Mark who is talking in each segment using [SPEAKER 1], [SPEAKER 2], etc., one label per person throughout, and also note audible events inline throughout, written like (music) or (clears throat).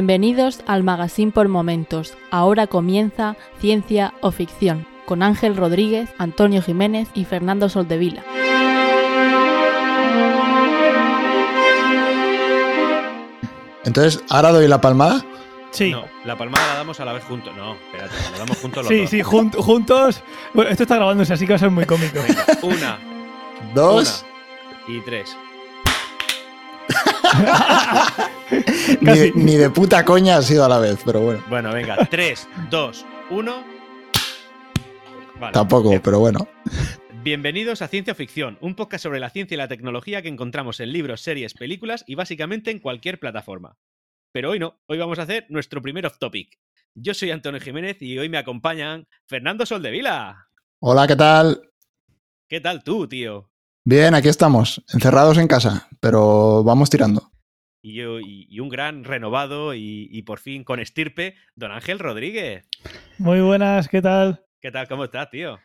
[SPEAKER 1] Bienvenidos al Magazine por Momentos. Ahora comienza Ciencia o Ficción con Ángel Rodríguez, Antonio Jiménez y Fernando Soldevila.
[SPEAKER 2] Entonces, ¿ahora doy la palmada?
[SPEAKER 3] Sí.
[SPEAKER 4] No, la palmada la damos a la vez juntos. No, espérate, la damos juntos los
[SPEAKER 3] Sí,
[SPEAKER 4] dos.
[SPEAKER 3] sí, jun- juntos. Bueno, esto está grabándose, así que va a ser muy cómico.
[SPEAKER 4] Venga, una,
[SPEAKER 2] Dos.
[SPEAKER 4] una y tres. (laughs)
[SPEAKER 2] Ni de, ni de puta coña ha sido a la vez, pero bueno.
[SPEAKER 4] Bueno, venga, tres, dos, uno. Vale.
[SPEAKER 2] Tampoco,
[SPEAKER 4] Bien.
[SPEAKER 2] pero bueno.
[SPEAKER 4] Bienvenidos a Ciencia Ficción, un podcast sobre la ciencia y la tecnología que encontramos en libros, series, películas y básicamente en cualquier plataforma. Pero hoy no, hoy vamos a hacer nuestro primer off topic. Yo soy Antonio Jiménez y hoy me acompañan Fernando Soldevila.
[SPEAKER 2] Hola, ¿qué tal?
[SPEAKER 4] ¿Qué tal tú, tío?
[SPEAKER 2] Bien, aquí estamos, encerrados en casa, pero vamos tirando.
[SPEAKER 4] Y, yo, y, y un gran renovado y, y por fin con estirpe, don Ángel Rodríguez.
[SPEAKER 3] Muy buenas, ¿qué tal?
[SPEAKER 4] ¿Qué tal? ¿Cómo estás, tío?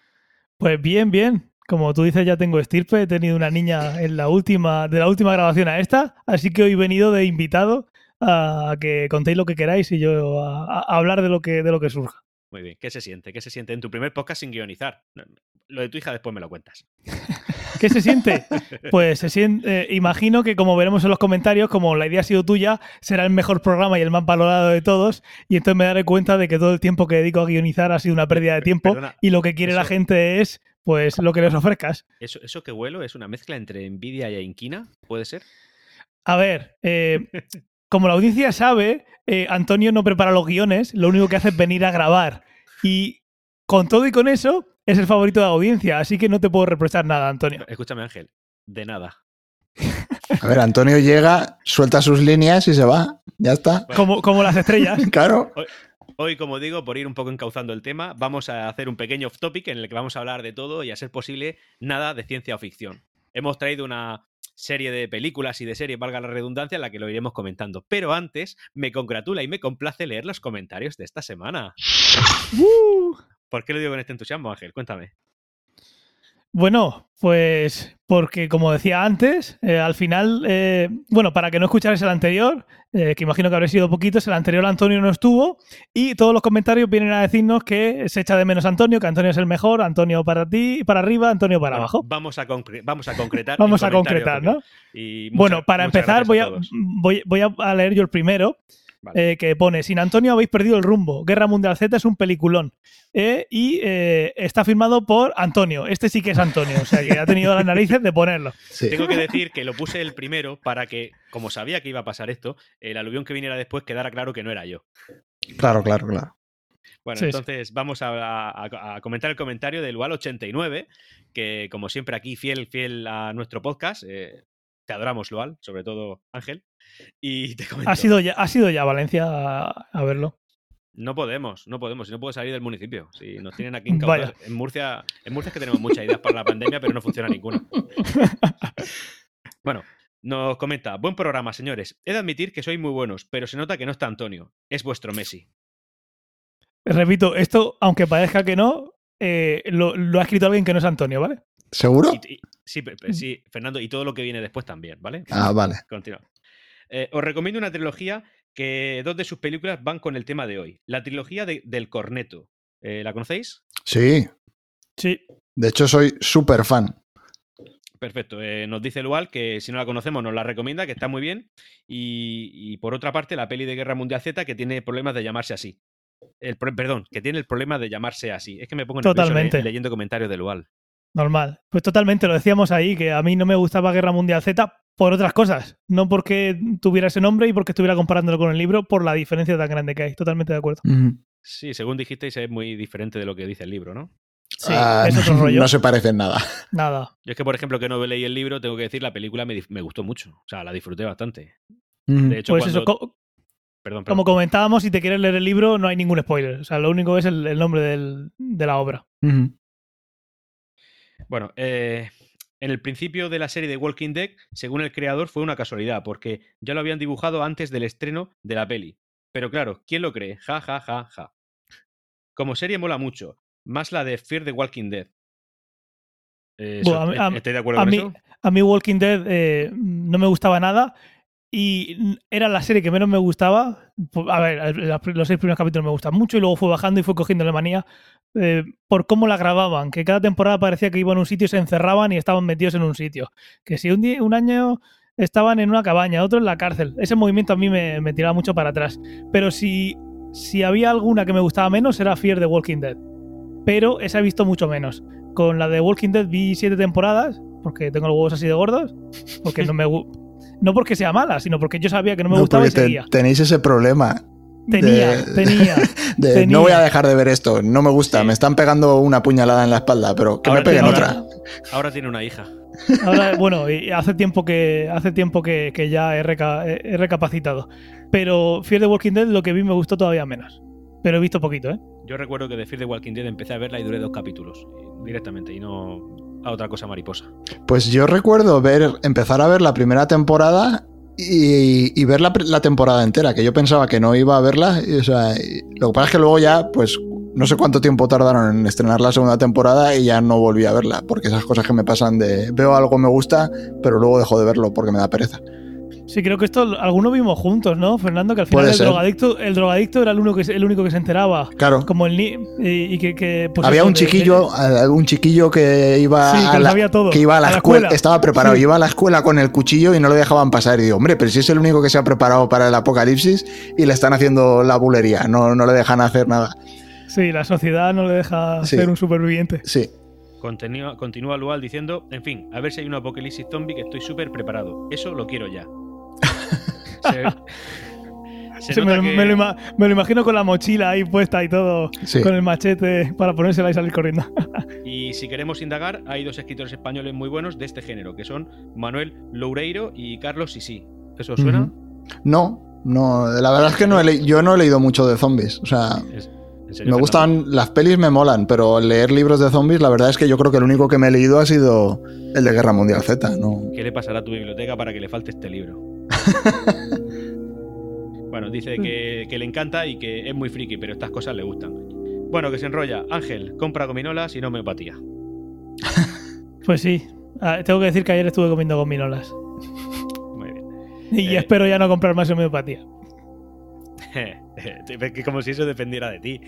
[SPEAKER 3] Pues bien, bien. Como tú dices, ya tengo estirpe. He tenido una niña en la última, de la última grabación a esta, así que hoy he venido de invitado a que contéis lo que queráis y yo a, a hablar de lo que de lo que surja.
[SPEAKER 4] Muy bien. ¿Qué se siente? ¿Qué se siente en tu primer podcast sin guionizar? Lo de tu hija después me lo cuentas. (laughs)
[SPEAKER 3] ¿Qué se siente? Pues se siente, eh, imagino que como veremos en los comentarios, como la idea ha sido tuya, será el mejor programa y el más valorado de todos, y entonces me daré cuenta de que todo el tiempo que dedico a guionizar ha sido una pérdida de tiempo
[SPEAKER 4] Perdona,
[SPEAKER 3] y lo que quiere la gente es pues lo que les ofrezcas.
[SPEAKER 4] ¿Eso, ¿Eso que huelo es una mezcla entre envidia y inquina? ¿Puede ser?
[SPEAKER 3] A ver, eh, como la audiencia sabe, eh, Antonio no prepara los guiones, lo único que hace es venir a grabar. Y con todo y con eso, es el favorito de la audiencia, así que no te puedo reprochar nada, Antonio.
[SPEAKER 4] Escúchame, Ángel. De nada.
[SPEAKER 2] A ver, Antonio llega, suelta sus líneas y se va. Ya está.
[SPEAKER 3] Como, como las estrellas. (laughs)
[SPEAKER 2] Claro.
[SPEAKER 4] Hoy, como digo, por ir un poco encauzando el tema, vamos a hacer un pequeño off topic en el que vamos a hablar de todo y, a ser posible, nada de ciencia o ficción. Hemos traído una serie de películas y de series, valga la redundancia, en la que lo iremos comentando. Pero antes, me congratula y me complace leer los comentarios de esta semana.
[SPEAKER 3] Uh.
[SPEAKER 4] ¿Por qué lo digo con este entusiasmo, Ángel? Cuéntame.
[SPEAKER 3] Bueno, pues porque como decía antes, eh, al final, eh, bueno, para que no escucharais el anterior, eh, que imagino que habréis sido poquitos, el anterior Antonio no estuvo y todos los comentarios vienen a decirnos que se echa de menos Antonio, que Antonio es el mejor, Antonio para ti, para arriba, Antonio para
[SPEAKER 4] Bueno,
[SPEAKER 3] abajo.
[SPEAKER 4] Vamos a, vamos a concretar. (laughs)
[SPEAKER 3] Vamos a concretar, ¿no?
[SPEAKER 4] y muchas-
[SPEAKER 3] Bueno, para empezar voy a, voy, voy a leer yo el primero,
[SPEAKER 4] Vale.
[SPEAKER 3] eh, que pone, sin Antonio habéis perdido el rumbo. Guerra Mundial Z es un peliculón. Eh, y eh, está firmado por Antonio. Este sí que es Antonio, o sea que ha tenido las narices de ponerlo.
[SPEAKER 2] Sí.
[SPEAKER 4] Tengo que decir que lo puse el primero para que, como sabía que iba a pasar esto, el aluvión que viniera después quedara claro que no era yo.
[SPEAKER 2] Claro, claro, claro.
[SPEAKER 4] Bueno,
[SPEAKER 3] Sí, sí.
[SPEAKER 4] entonces vamos a, a- a comentar el comentario del Lual89, que como siempre aquí, fiel, fiel a nuestro podcast, eh, te adoramos, Lual, sobre todo Ángel. Y te (laughs) comento,
[SPEAKER 3] Ha sido ya, ha sido ya Valencia a, a verlo.
[SPEAKER 4] no podemos, no podemos, si no puedo salir del municipio. Si nos tienen aquí en (laughs)
[SPEAKER 3] Vaya.
[SPEAKER 4] En Murcia, en Murcia es que tenemos muchas ideas para la pandemia, pero no funciona ninguna. (laughs) Bueno, nos comenta, buen programa, señores. He de admitir que sois muy buenos, pero se nota que no está Antonio. Es vuestro Messi.
[SPEAKER 3] Repito, esto, aunque parezca que no, eh, lo, lo ha escrito alguien que no es Antonio, ¿vale?
[SPEAKER 2] ¿Seguro?
[SPEAKER 4] Y- y- sí, pe- sí, Fernando, y todo lo que viene después también, ¿vale?
[SPEAKER 2] Ah, vale.
[SPEAKER 4] Continúa. Eh, os recomiendo una trilogía que dos de sus películas van con el tema de hoy. La trilogía de- del corneto. Eh, ¿La conocéis?
[SPEAKER 2] Sí.
[SPEAKER 3] Sí.
[SPEAKER 2] De hecho, soy súper fan.
[SPEAKER 4] Perfecto. Eh, nos dice Lual que si no la conocemos nos la recomienda, que está muy bien. Y, y por otra parte, la peli de Guerra Mundial Z que tiene problemas de llamarse así. El, perdón, que tiene el problema de llamarse así. Es que me pongo nervioso
[SPEAKER 3] Totalmente.
[SPEAKER 4] le- leyendo comentarios de Lual.
[SPEAKER 3] Normal. Pues totalmente, lo decíamos ahí, que a mí no me gustaba Guerra Mundial Z por otras cosas. No porque tuviera ese nombre y porque estuviera comparándolo con el libro, por la diferencia tan grande que hay. Totalmente de acuerdo.
[SPEAKER 4] Sí, según dijisteis, es muy diferente de lo que dice el libro, ¿no?
[SPEAKER 3] Sí,
[SPEAKER 2] Ah,
[SPEAKER 3] es otro (laughs) rollo.
[SPEAKER 2] No se parece en nada.
[SPEAKER 3] Nada.
[SPEAKER 4] Yo es que, por ejemplo, que no leí el libro, tengo que decir, la película me, me gustó mucho. O sea, la disfruté bastante. De hecho,
[SPEAKER 3] Pues
[SPEAKER 4] cuando...
[SPEAKER 3] eso, co-
[SPEAKER 4] Perdón, perdón.
[SPEAKER 3] como comentábamos, si te quieres leer el libro, no hay ningún spoiler. O sea, lo único es el, el nombre del- de la obra.
[SPEAKER 4] Bueno, eh, en el principio de la serie de Walking Dead, según el creador, fue una casualidad, porque ya lo habían dibujado antes del estreno de la peli. Pero claro, ¿quién lo cree? Ja, ja, ja, ja. Como serie mola mucho, más la de Fear the Walking Dead. Eh,
[SPEAKER 3] Bueno,
[SPEAKER 4] ¿Estoy de acuerdo
[SPEAKER 3] A
[SPEAKER 4] con
[SPEAKER 3] mí,
[SPEAKER 4] eso?
[SPEAKER 3] a mí Walking Dead eh, no me gustaba nada. Y era la serie que menos me gustaba. A ver, los seis primeros capítulos me gustan mucho y luego fue bajando y fue cogiendo la manía eh, por cómo la grababan, que cada temporada parecía que iban a un sitio y se encerraban y estaban metidos en un sitio. Que si un, día, un año estaban en una cabaña, otro en la cárcel. Ese movimiento a mí me, me tiraba mucho para atrás. Pero si, si había alguna que me gustaba menos era Fear the Walking Dead. Pero esa he visto mucho menos. Con la de Walking Dead vi siete temporadas, porque tengo los huevos así de gordos, porque no me no porque sea mala, sino porque yo sabía que no me
[SPEAKER 2] No,
[SPEAKER 3] gustaba y
[SPEAKER 2] te- tenéis ese problema
[SPEAKER 3] Tenía,
[SPEAKER 2] de-
[SPEAKER 3] tenía. (laughs)
[SPEAKER 2] de
[SPEAKER 3] Tenía.
[SPEAKER 2] no voy a dejar de ver esto, no me gusta,
[SPEAKER 4] Sí.
[SPEAKER 2] me están pegando una puñalada en la espalda, pero que
[SPEAKER 4] Ahora
[SPEAKER 2] me peguen
[SPEAKER 4] tiene-
[SPEAKER 2] otra.
[SPEAKER 4] Ahora tiene una hija.
[SPEAKER 3] Ahora, bueno, y hace tiempo que hace tiempo que, que ya he, reca- he recapacitado. Pero Fear the Walking Dead lo que vi me gustó todavía menos. Pero he visto poquito, ¿eh?
[SPEAKER 4] Yo recuerdo que de Fear the Walking Dead empecé a verla y duré dos capítulos eh, directamente y no a otra cosa mariposa.
[SPEAKER 2] Pues yo recuerdo ver, empezar a ver la primera temporada y, ver la, temporada entera, que yo pensaba que no iba a verla. lo que pasa es que luego ya, pues no sé cuánto tiempo tardaron en estrenar la segunda temporada y ya no volví a verla, porque esas cosas que me pasan de veo algo me gusta, pero luego dejo de verlo porque me da pereza.
[SPEAKER 3] Sí, creo que esto algunos vimos juntos, ¿no, Fernando? Que al final el drogadicto, el drogadicto era el único que, se- el único que se enteraba.
[SPEAKER 2] Claro.
[SPEAKER 3] Como el ni y, y que, que, pues
[SPEAKER 2] Había
[SPEAKER 3] eso,
[SPEAKER 2] un chiquillo,
[SPEAKER 3] de-
[SPEAKER 2] un chiquillo que iba
[SPEAKER 3] Sí, que
[SPEAKER 2] a
[SPEAKER 3] lo
[SPEAKER 2] la,
[SPEAKER 3] sabía todo.
[SPEAKER 2] que iba a la,
[SPEAKER 3] A la
[SPEAKER 2] escuela,
[SPEAKER 3] escuela.
[SPEAKER 2] estaba preparado,
[SPEAKER 3] Sí.
[SPEAKER 2] iba a la escuela con el cuchillo y no lo dejaban pasar. Y digo, hombre, pero si es el único que se ha preparado para el apocalipsis y le están haciendo la bulería, no, no le dejan hacer nada.
[SPEAKER 3] Sí, la sociedad no le deja
[SPEAKER 2] Sí.
[SPEAKER 3] ser un superviviente.
[SPEAKER 2] Sí,
[SPEAKER 4] Continúa, continúa Lual diciendo, en fin, a ver si hay un apocalipsis zombie que estoy súper preparado. Eso lo quiero ya. Se, se
[SPEAKER 3] Sí, me,
[SPEAKER 4] nota que-
[SPEAKER 3] me lo ima- me lo imagino con la mochila ahí puesta y todo,
[SPEAKER 2] sí.
[SPEAKER 3] con el machete para ponérsela y salir corriendo. (laughs)
[SPEAKER 4] Y si queremos indagar, hay dos escritores españoles muy buenos de este género, que son Manuel Loureiro y Carlos Sisi. ¿Eso os suena?
[SPEAKER 2] No, no, la verdad es que no he le- yo no he leído mucho de zombies. O sea,
[SPEAKER 4] Es- ¿en serio,
[SPEAKER 2] me gustan, las pelis me molan, pero leer libros de zombies, la verdad es que yo creo que el único que me he leído ha sido el de Guerra Mundial Z. No,
[SPEAKER 4] ¿Qué le pasará a tu biblioteca para que le falte este libro? (laughs) bueno, dice que, que le encanta y que es muy friki, pero estas cosas le gustan. Bueno, que se enrolla. Ángel, compra gominolas y no homeopatía. (laughs)
[SPEAKER 3] Pues sí, Ah, tengo que decir que ayer estuve comiendo gominolas.
[SPEAKER 4] Muy bien.
[SPEAKER 3] Y
[SPEAKER 4] Eh.
[SPEAKER 3] espero ya no comprar más homeopatía. (laughs)
[SPEAKER 4] que como si eso dependiera de ti.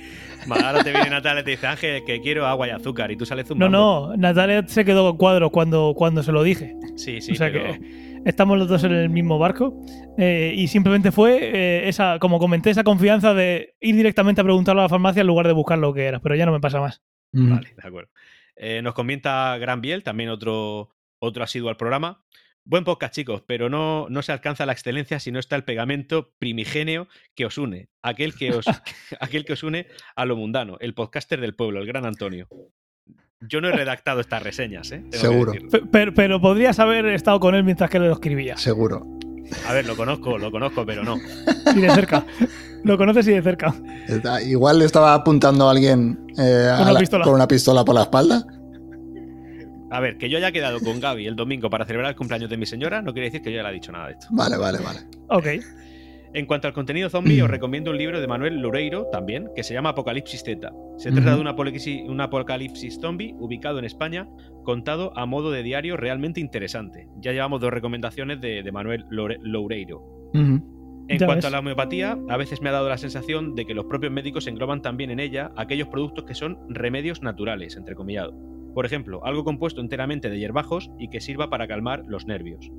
[SPEAKER 4] Ahora te viene Natalia y te dice, Ángel, que quiero agua y azúcar y tú sales
[SPEAKER 3] No,
[SPEAKER 4] zumbando.
[SPEAKER 3] no, Natalia se quedó con cuadro cuando, cuando se lo dije.
[SPEAKER 4] Sí, sí,
[SPEAKER 3] o sea
[SPEAKER 4] pero-
[SPEAKER 3] que estamos los dos en el mismo barco. eh, y simplemente fue eh, esa, como comenté, esa confianza de ir directamente a preguntarlo a la farmacia en lugar de buscar lo que era. Pero ya no me pasa más.
[SPEAKER 4] Vale, de acuerdo. Eh, nos comenta Gran Biel, también otro, otro asiduo al programa. Buen podcast, chicos, pero no, no se alcanza la excelencia si no está el pegamento primigenio que os une, aquel que os, (laughs) aquel que os une a lo mundano, el podcaster del pueblo, el gran Antonio. Yo no he redactado estas reseñas, ¿eh? Tengo
[SPEAKER 2] Seguro.
[SPEAKER 3] Pero, pero podrías haber estado con él mientras que lo escribía.
[SPEAKER 2] seguro.
[SPEAKER 4] A ver, lo conozco, lo conozco, pero no.
[SPEAKER 3] Y de cerca. lo conoces y de cerca.
[SPEAKER 2] Está- Igual le estaba apuntando a alguien eh, a
[SPEAKER 3] Con una
[SPEAKER 2] la-
[SPEAKER 3] pistola.
[SPEAKER 2] con una pistola por la espalda.
[SPEAKER 4] A ver, que yo haya quedado con Gaby el domingo para celebrar el cumpleaños de mi señora no quiere decir que yo haya dicho nada de esto.
[SPEAKER 2] Vale, vale, vale.
[SPEAKER 3] Ok.
[SPEAKER 4] En cuanto al contenido zombie, os (clears throat) recomiendo un libro de Manuel Loureiro también, que se llama Apocalipsis Z. Se trata de un apocalipsis, un apocalipsis zombie ubicado en España, contado a modo de diario realmente interesante. Ya llevamos dos recomendaciones de, de Manuel Loure- Loureiro. En
[SPEAKER 3] Ya
[SPEAKER 4] cuanto
[SPEAKER 3] ves.
[SPEAKER 4] a la homeopatía, a veces me ha dado la sensación de que los propios médicos engloban también en ella aquellos productos que son remedios naturales, entre comillado. Por ejemplo, algo compuesto enteramente de hierbajos y que sirva para calmar los nervios.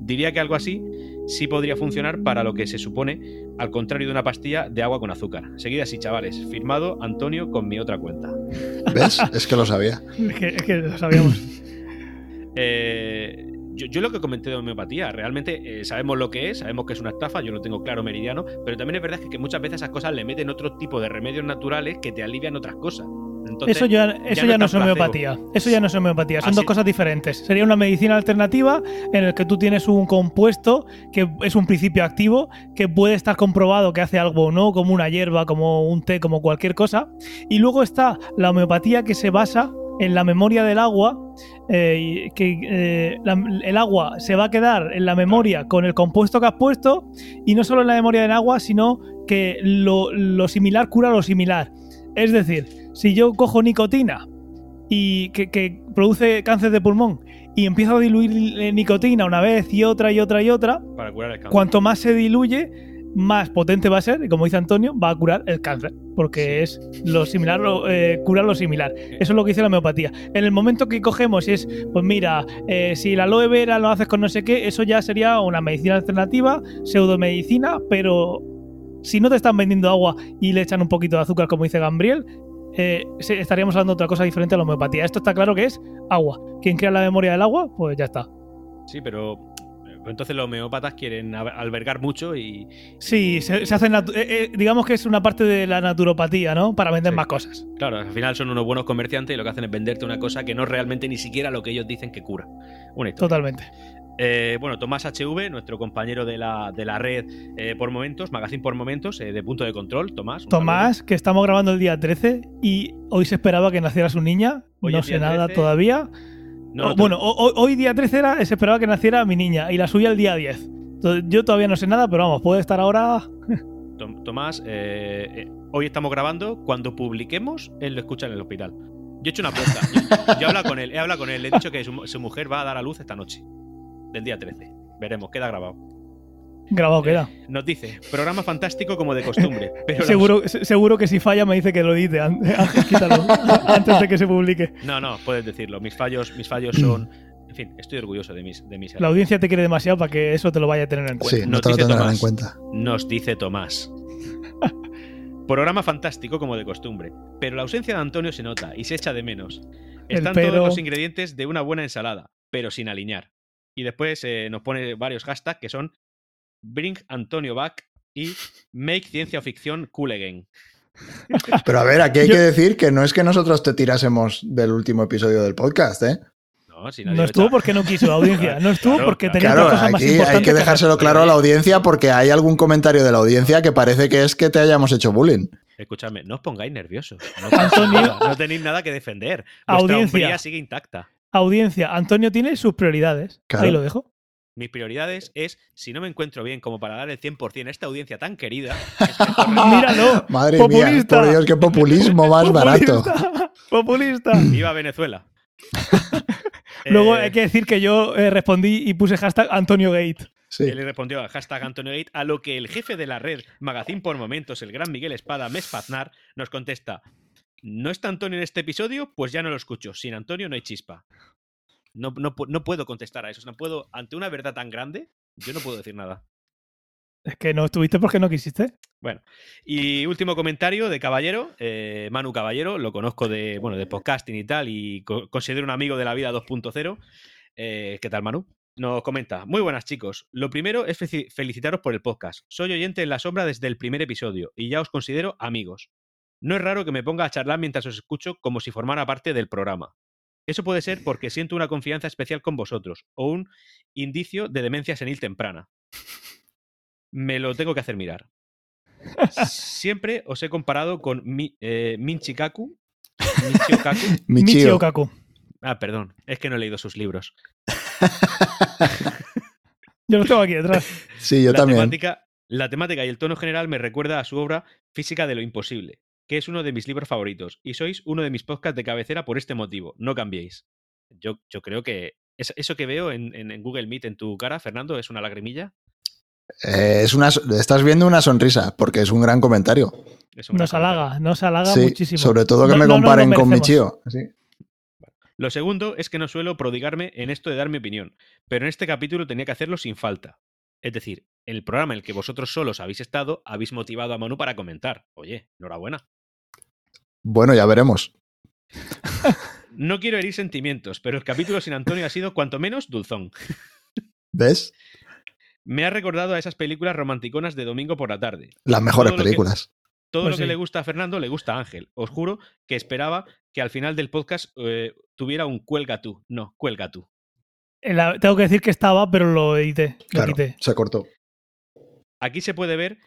[SPEAKER 4] Diría que algo así sí podría funcionar para lo que se supone, al contrario de una pastilla de agua con azúcar. Seguid así, chavales. Firmado Antonio con mi otra cuenta.
[SPEAKER 2] ¿Ves? Es que lo sabía. (laughs)
[SPEAKER 3] Es que, es que lo sabíamos.
[SPEAKER 4] Eh, yo, yo lo que comenté de homeopatía, realmente eh, sabemos lo que es, sabemos que es una estafa, yo lo tengo claro meridiano, pero también es verdad que, que muchas veces esas cosas le meten otro tipo de remedios naturales que te alivian otras cosas. Entonces,
[SPEAKER 3] eso ya, eso ya,
[SPEAKER 4] no
[SPEAKER 3] no
[SPEAKER 4] es
[SPEAKER 3] homeopatía. Eso ya no es homeopatía. Son
[SPEAKER 4] Así-
[SPEAKER 3] dos cosas diferentes. Sería una medicina alternativa en el que tú tienes un compuesto que es un principio activo que puede estar comprobado que hace algo o no, como una hierba, como un té, como cualquier cosa. Y luego está la homeopatía que se basa en la memoria del agua, eh, que eh, la- el agua se va a quedar en la memoria con el compuesto que has puesto, y no solo en la memoria del agua, sino que lo, lo similar cura lo similar. Es decir, si yo cojo nicotina y que, que produce cáncer de pulmón y empiezo a diluir nicotina una vez y otra y otra y otra,
[SPEAKER 4] Para curar el cáncer.
[SPEAKER 3] cuanto más se diluye, más potente va a ser, y como dice Antonio, va a curar el cáncer, porque es lo similar, lo, eh, curar lo similar. Eso es lo que dice la homeopatía. En el momento que cogemos y es, pues mira, eh, si la aloe vera lo haces con no sé qué, eso ya sería una medicina alternativa, pseudomedicina, pero si no te están vendiendo agua y le echan un poquito de azúcar, como dice Gambriel, eh, estaríamos hablando de otra cosa diferente a la homeopatía. Esto está claro que es agua. Quien crea la memoria del agua, pues ya está.
[SPEAKER 4] Sí, pero entonces los homeópatas quieren albergar mucho y
[SPEAKER 3] Sí, se, se hacen, eh, eh, digamos que es una parte de la naturopatía, ¿no? Para vender
[SPEAKER 4] Sí.
[SPEAKER 3] más cosas.
[SPEAKER 4] claro, al final son unos buenos comerciantes y lo que hacen es venderte una cosa que no es realmente ni siquiera lo que ellos dicen que cura. Una historia.
[SPEAKER 3] Totalmente.
[SPEAKER 4] Eh, bueno, Tomás HV, nuestro compañero de la, de la red eh, por momentos, Magazine por momentos, eh, de punto de control, Tomás.
[SPEAKER 3] Tomás, que estamos grabando el día 13 y hoy se esperaba que naciera su niña.
[SPEAKER 4] Hoy
[SPEAKER 3] no sé nada
[SPEAKER 4] 13.
[SPEAKER 3] todavía.
[SPEAKER 4] No,
[SPEAKER 3] O- bueno, hoy día 13 era, se esperaba que naciera mi niña y la suya el día 10. Entonces, yo todavía no sé nada, pero vamos, puede estar ahora. (laughs)
[SPEAKER 4] Tom- Tomás, hoy estamos grabando. Cuando publiquemos, él lo escucha en el hospital. Yo he hecho una apuesta. Yo, yo he hablado con él, he hablado con él. Le he dicho que su, su mujer va a dar a luz esta noche, del día 13. Veremos, queda grabado.
[SPEAKER 3] Grabado queda.
[SPEAKER 4] Nos dice, programa fantástico como de costumbre. (laughs) Pero
[SPEAKER 3] Seguro, se- seguro que si falla me dice que lo edite. An- (laughs) Ángel, quítalo (laughs) antes de que se publique.
[SPEAKER 4] No, no, puedes decirlo. Mis fallos, mis fallos son. En fin, estoy orgulloso de mis, de mis
[SPEAKER 3] La audiencia te quiere demasiado para que eso te lo vaya a tener en cuenta.
[SPEAKER 2] Sí, no
[SPEAKER 4] Nos
[SPEAKER 2] te lo
[SPEAKER 4] dice
[SPEAKER 2] tendrán
[SPEAKER 4] Tomás.
[SPEAKER 2] en cuenta.
[SPEAKER 4] Nos dice Tomás. Programa fantástico como de costumbre, pero la ausencia de Antonio se nota y se echa de menos. Están
[SPEAKER 3] pero-
[SPEAKER 4] todos los ingredientes de una buena ensalada, pero sin alinear. Y después eh, nos pone varios hashtags que son Bring Antonio Back y Make Ciencia Ficción Cool Again. (laughs)
[SPEAKER 2] Pero a ver, aquí hay
[SPEAKER 3] Yo-
[SPEAKER 2] que decir que no es que nosotros te tirásemos del último episodio del podcast, ¿eh?
[SPEAKER 4] No, si
[SPEAKER 3] No estuvo porque no quiso la audiencia. (laughs) No estuvo
[SPEAKER 4] Claro,
[SPEAKER 3] porque tenía
[SPEAKER 2] Claro,
[SPEAKER 3] cosas más
[SPEAKER 2] aquí hay que dejárselo claro a la audiencia porque hay algún comentario de la audiencia que parece que es que te hayamos hecho bullying.
[SPEAKER 4] Escuchadme, no os pongáis nerviosos. No, (laughs)
[SPEAKER 3] Antonio-
[SPEAKER 4] nada, no tenéis nada que defender. Vuestra
[SPEAKER 3] Audiencia.
[SPEAKER 4] sigue intacta.
[SPEAKER 3] Audiencia, Antonio tiene sus prioridades.
[SPEAKER 2] Claro.
[SPEAKER 3] Ahí lo dejo.
[SPEAKER 4] Mis prioridades es, si no me encuentro bien como para dar el 100% a esta audiencia tan querida, es (laughs) (laughs)
[SPEAKER 3] Míralo.
[SPEAKER 2] Madre mía,
[SPEAKER 3] Populista.
[SPEAKER 2] por Dios, qué populismo más (laughs) barato.
[SPEAKER 3] Populista. Populista. (clears throat)
[SPEAKER 4] Viva Venezuela.
[SPEAKER 3] Luego
[SPEAKER 4] Eh,
[SPEAKER 3] hay que decir que yo eh, respondí y puse hashtag Antonio Gate.
[SPEAKER 2] Sí.
[SPEAKER 4] Él le respondió al hashtag Antonio Gate, a lo que el jefe de la red, Magazine por Momentos, el gran Miguel Espada Mespaznar, nos contesta: ¿No está Antonio en este episodio? Pues ya no lo escucho. Sin Antonio no hay chispa. No, no, no puedo contestar a eso. No puedo, ante una verdad tan grande, yo no puedo decir nada.
[SPEAKER 3] Es que no estuviste porque no quisiste.
[SPEAKER 4] Bueno, y último comentario de Caballero, eh, Manu Caballero, lo conozco de, bueno, de podcasting y tal, y co- considero un amigo de la vida 2.0. Eh, ¿Qué tal, Manu? Nos comenta, muy buenas chicos. Lo primero es felicitaros por el podcast. Soy oyente en la sombra desde el primer episodio y ya os considero amigos. No es raro que me ponga a charlar mientras os escucho como si formara parte del programa. Eso puede ser porque (laughs) siento una confianza especial con vosotros o un indicio de demencia senil temprana. Me lo tengo que hacer mirar. Siempre os he comparado con mi, eh, Minchi Kaku. Michio Kaku. (laughs)
[SPEAKER 2] Michio.
[SPEAKER 3] Michio Kaku.
[SPEAKER 4] Ah, perdón, es que no he leído sus libros. (laughs)
[SPEAKER 3] Yo lo tengo aquí detrás.
[SPEAKER 2] Sí, yo
[SPEAKER 4] la,
[SPEAKER 2] también.
[SPEAKER 4] Temática, la temática y el tono general me recuerda a su obra Física de lo Imposible, que es uno de mis libros favoritos, y sois uno de mis podcasts de cabecera por este motivo. No cambiéis. Yo, yo creo que es- eso que veo en, en- Google Meet en tu cara, Fernando, es una lagrimilla.
[SPEAKER 2] Eh, es una, estás viendo una sonrisa porque es un gran comentario.
[SPEAKER 4] Es un
[SPEAKER 3] Nos
[SPEAKER 4] gran comentario.
[SPEAKER 3] halaga, nos halaga
[SPEAKER 2] Sí,
[SPEAKER 3] muchísimo.
[SPEAKER 2] sobre todo que
[SPEAKER 3] No-
[SPEAKER 2] me
[SPEAKER 3] no
[SPEAKER 2] comparen con. Michio. Sí.
[SPEAKER 4] Lo segundo es que no suelo prodigarme en esto de dar mi opinión, pero en este capítulo tenía que hacerlo sin falta. Es decir, el programa en el que vosotros solos habéis estado, habéis motivado a Manu para comentar. Oye, enhorabuena.
[SPEAKER 2] Bueno, ya veremos. (laughs)
[SPEAKER 4] No quiero herir sentimientos, pero el capítulo sin Antonio ha sido cuanto menos dulzón.
[SPEAKER 2] ¿Ves?
[SPEAKER 4] Me ha recordado a esas películas romanticonas de domingo por la tarde.
[SPEAKER 2] Las mejores
[SPEAKER 4] Todo lo que-
[SPEAKER 2] películas.
[SPEAKER 4] Todo
[SPEAKER 3] Pues
[SPEAKER 4] lo que
[SPEAKER 3] sí.
[SPEAKER 4] le gusta a Fernando le gusta a Ángel. Os juro que esperaba que al final del podcast eh, tuviera un cuelga tú. No, cuelga tú.
[SPEAKER 3] La- tengo que decir que estaba, pero lo edité. Lo
[SPEAKER 2] Claro,
[SPEAKER 3] quité.
[SPEAKER 2] se cortó.
[SPEAKER 4] Aquí se puede ver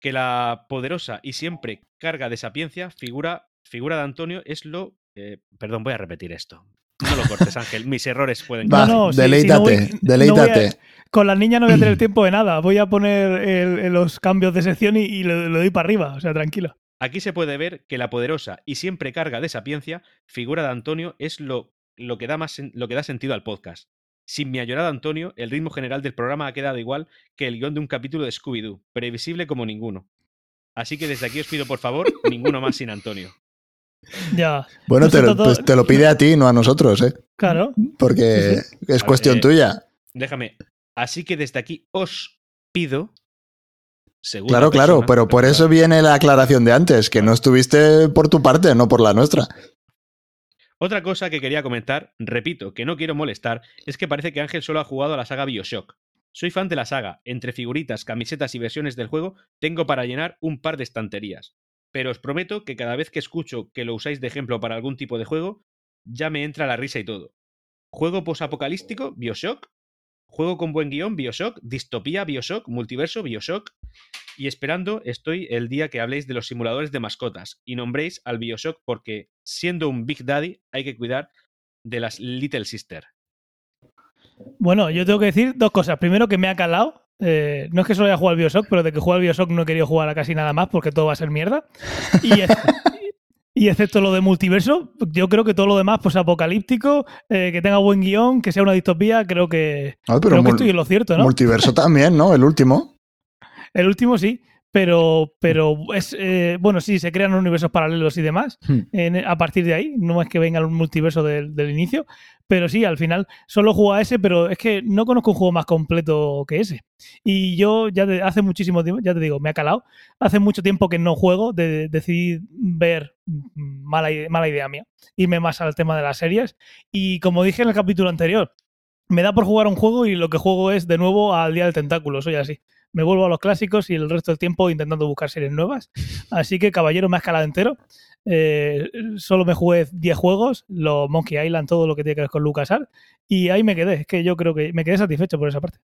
[SPEAKER 4] que la poderosa y siempre carga de sapiencia figura, figura de Antonio es lo... eh, perdón, voy a repetir esto. No lo cortes, Ángel. Mis errores pueden...
[SPEAKER 2] Va,
[SPEAKER 3] no, sí, (laughs)
[SPEAKER 2] deleítate,
[SPEAKER 3] sí, no voy- no voy a-
[SPEAKER 2] deleítate.
[SPEAKER 3] Con la niña no voy a tener (clears throat) tiempo de nada. Voy a poner el- los cambios de sección y, y lo, lo doy para arriba. O sea, tranquila.
[SPEAKER 4] Aquí se puede ver que la poderosa y siempre carga de sapiencia figura de Antonio es lo, lo, que, da más, lo que da sentido al podcast. Sin mi ayorado Antonio, el ritmo general del programa ha quedado igual que el guion de un capítulo de Scooby-Doo, previsible como ninguno. Así que desde aquí os pido, por favor, ninguno más sin Antonio. (laughs)
[SPEAKER 3] Ya.
[SPEAKER 2] Bueno, te, lo- pues te lo pide a ti, no a nosotros, ¿eh?
[SPEAKER 3] Claro.
[SPEAKER 2] Porque es
[SPEAKER 4] A
[SPEAKER 2] cuestión
[SPEAKER 4] ver,
[SPEAKER 2] tuya.
[SPEAKER 4] Déjame. Así que desde aquí os pido. segunda
[SPEAKER 2] Claro, claro, pero por eso viene la aclaración de antes, que no estuviste por tu parte, no por la nuestra.
[SPEAKER 4] Otra cosa que quería comentar, repito, que no quiero molestar, es que parece que Ángel solo ha jugado a la saga Bioshock. Soy fan de la saga, entre figuritas, camisetas y versiones del juego, tengo para llenar un par de estanterías. Pero os prometo que cada vez que escucho que lo usáis de ejemplo para algún tipo de juego, ya me entra la risa y todo. Juego posapocalíptico, Bioshock. Juego con buen guion, Bioshock. Distopía, Bioshock. Multiverso, Bioshock. Y esperando estoy el día que habléis de los simuladores de mascotas y nombréis al Bioshock porque, siendo un Big Daddy, hay que cuidar de las Little Sister.
[SPEAKER 3] Bueno, yo tengo que decir dos cosas. Primero, que me ha calado. Eh, no es que solo haya jugado al Bioshock, pero de que juega al Bioshock no he querido jugar a casi nada más porque todo va a ser mierda. Y, ex- (laughs) y excepto lo de multiverso, yo creo que todo lo demás, pues apocalíptico, eh, que tenga buen guion, que sea una distopía, creo que,
[SPEAKER 2] Ay, pero
[SPEAKER 3] creo que
[SPEAKER 2] mul-
[SPEAKER 3] estoy en lo cierto, ¿no?
[SPEAKER 2] multiverso también, ¿no? El último.
[SPEAKER 3] El último sí, pero, pero es eh, bueno, sí, se crean universos paralelos y demás
[SPEAKER 2] Hmm.
[SPEAKER 3] en- a partir de ahí. No es que venga un multiverso del, del inicio, pero sí, al final solo juego a ese, pero es que no conozco un juego más completo que ese. Y yo ya de- hace muchísimo tiempo, ya te digo, me ha calado. Hace mucho tiempo que no juego, de, decidí ver mala, mala idea mía, irme más al tema de las series. Y como dije en el capítulo anterior, me da por jugar un juego y lo que juego es de nuevo al Día del Tentáculo, soy así. Me vuelvo a los clásicos y el resto del tiempo intentando buscar series nuevas. Así que Caballero me ha escalado entero. Eh, solo me jugué 10 juegos, los Monkey Island, todo lo que tiene que ver con LucasArts. Y ahí me quedé. Es que yo creo que me quedé satisfecho por esa parte.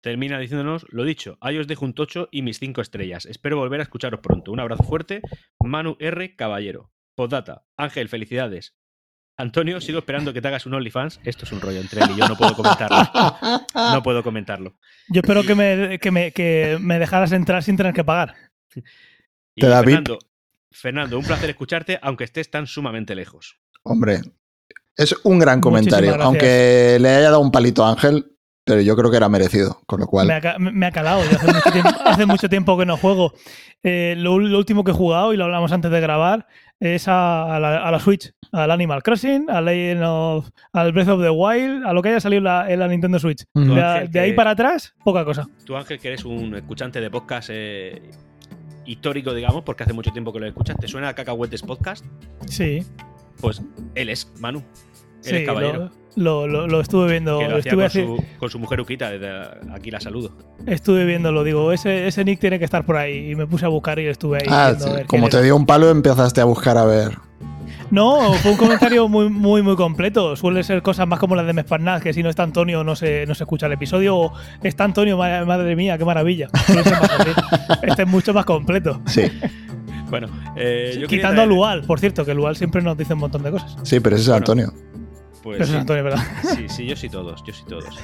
[SPEAKER 4] Termina diciéndonos, lo dicho, ahí os dejo un tocho y mis cinco estrellas. Espero volver a escucharos pronto. Un abrazo fuerte. Manu R. Caballero. Postdata. Ángel, felicidades. Antonio, sigo esperando que te hagas un OnlyFans. Esto es un rollo entre él y yo, no puedo comentarlo. (laughs) No puedo comentarlo.
[SPEAKER 3] Yo espero que me, que me, que me dejaras entrar sin tener que pagar.
[SPEAKER 4] Y
[SPEAKER 2] Te da.
[SPEAKER 4] Fernando, Fernando, un placer escucharte, aunque estés tan sumamente lejos.
[SPEAKER 2] Hombre, es un gran comentario. Aunque le haya dado un palito a Ángel, pero yo creo que era merecido. Con lo
[SPEAKER 3] Me
[SPEAKER 2] cual,
[SPEAKER 3] ha, me ha calado. hace, mucho tiempo, hace mucho tiempo que no juego. Eh, lo, lo último que he jugado, y lo hablamos antes de grabar, es a, a la, a la Switch, al Animal Crossing, al, Legend of- al Breath of the Wild, a lo que haya salido en la, en la Nintendo Switch. De,
[SPEAKER 4] Ángel,
[SPEAKER 3] de ahí
[SPEAKER 4] que-
[SPEAKER 3] para atrás, poca cosa.
[SPEAKER 4] Tú, Ángel, que eres un escuchante de podcast eh, histórico, digamos, porque hace mucho tiempo que lo escuchas, ¿te suena a Cacahuetes Podcast?
[SPEAKER 3] Sí,
[SPEAKER 4] Pues él es Manu. Él
[SPEAKER 3] sí
[SPEAKER 4] es caballero.
[SPEAKER 3] lo, lo- lo- lo estuve viendo.
[SPEAKER 4] que lo
[SPEAKER 3] Lo
[SPEAKER 4] hacía
[SPEAKER 3] estuve,
[SPEAKER 4] con, su, con su mujer Uquita. Desde aquí la saludo.
[SPEAKER 3] estuve viéndolo, digo, ese, ese nick tiene que estar por ahí. Y me puse a buscar y estuve ahí.
[SPEAKER 2] Ah,
[SPEAKER 3] viendo a
[SPEAKER 2] sí,
[SPEAKER 3] ver
[SPEAKER 2] como te dio un palo, empezaste a buscar a ver.
[SPEAKER 3] No, fue un comentario muy, muy, muy completo. Suele ser cosas más como las de Mesparnaz, que si no está Antonio no se, no se escucha el episodio. O está Antonio, ma- madre mía, qué maravilla. Este es mucho más completo.
[SPEAKER 2] Sí,
[SPEAKER 4] Bueno, eh, yo
[SPEAKER 3] Quitando a
[SPEAKER 4] traer-
[SPEAKER 3] Lual, por cierto, que Lual siempre nos dice un montón de cosas.
[SPEAKER 2] sí, pero ese es
[SPEAKER 4] Bueno.
[SPEAKER 2] Antonio.
[SPEAKER 4] Pues
[SPEAKER 3] Eso
[SPEAKER 4] sí,
[SPEAKER 3] es Antonio, ¿verdad?
[SPEAKER 4] sí, sí, yo sí todos, yo sí todos. (laughs)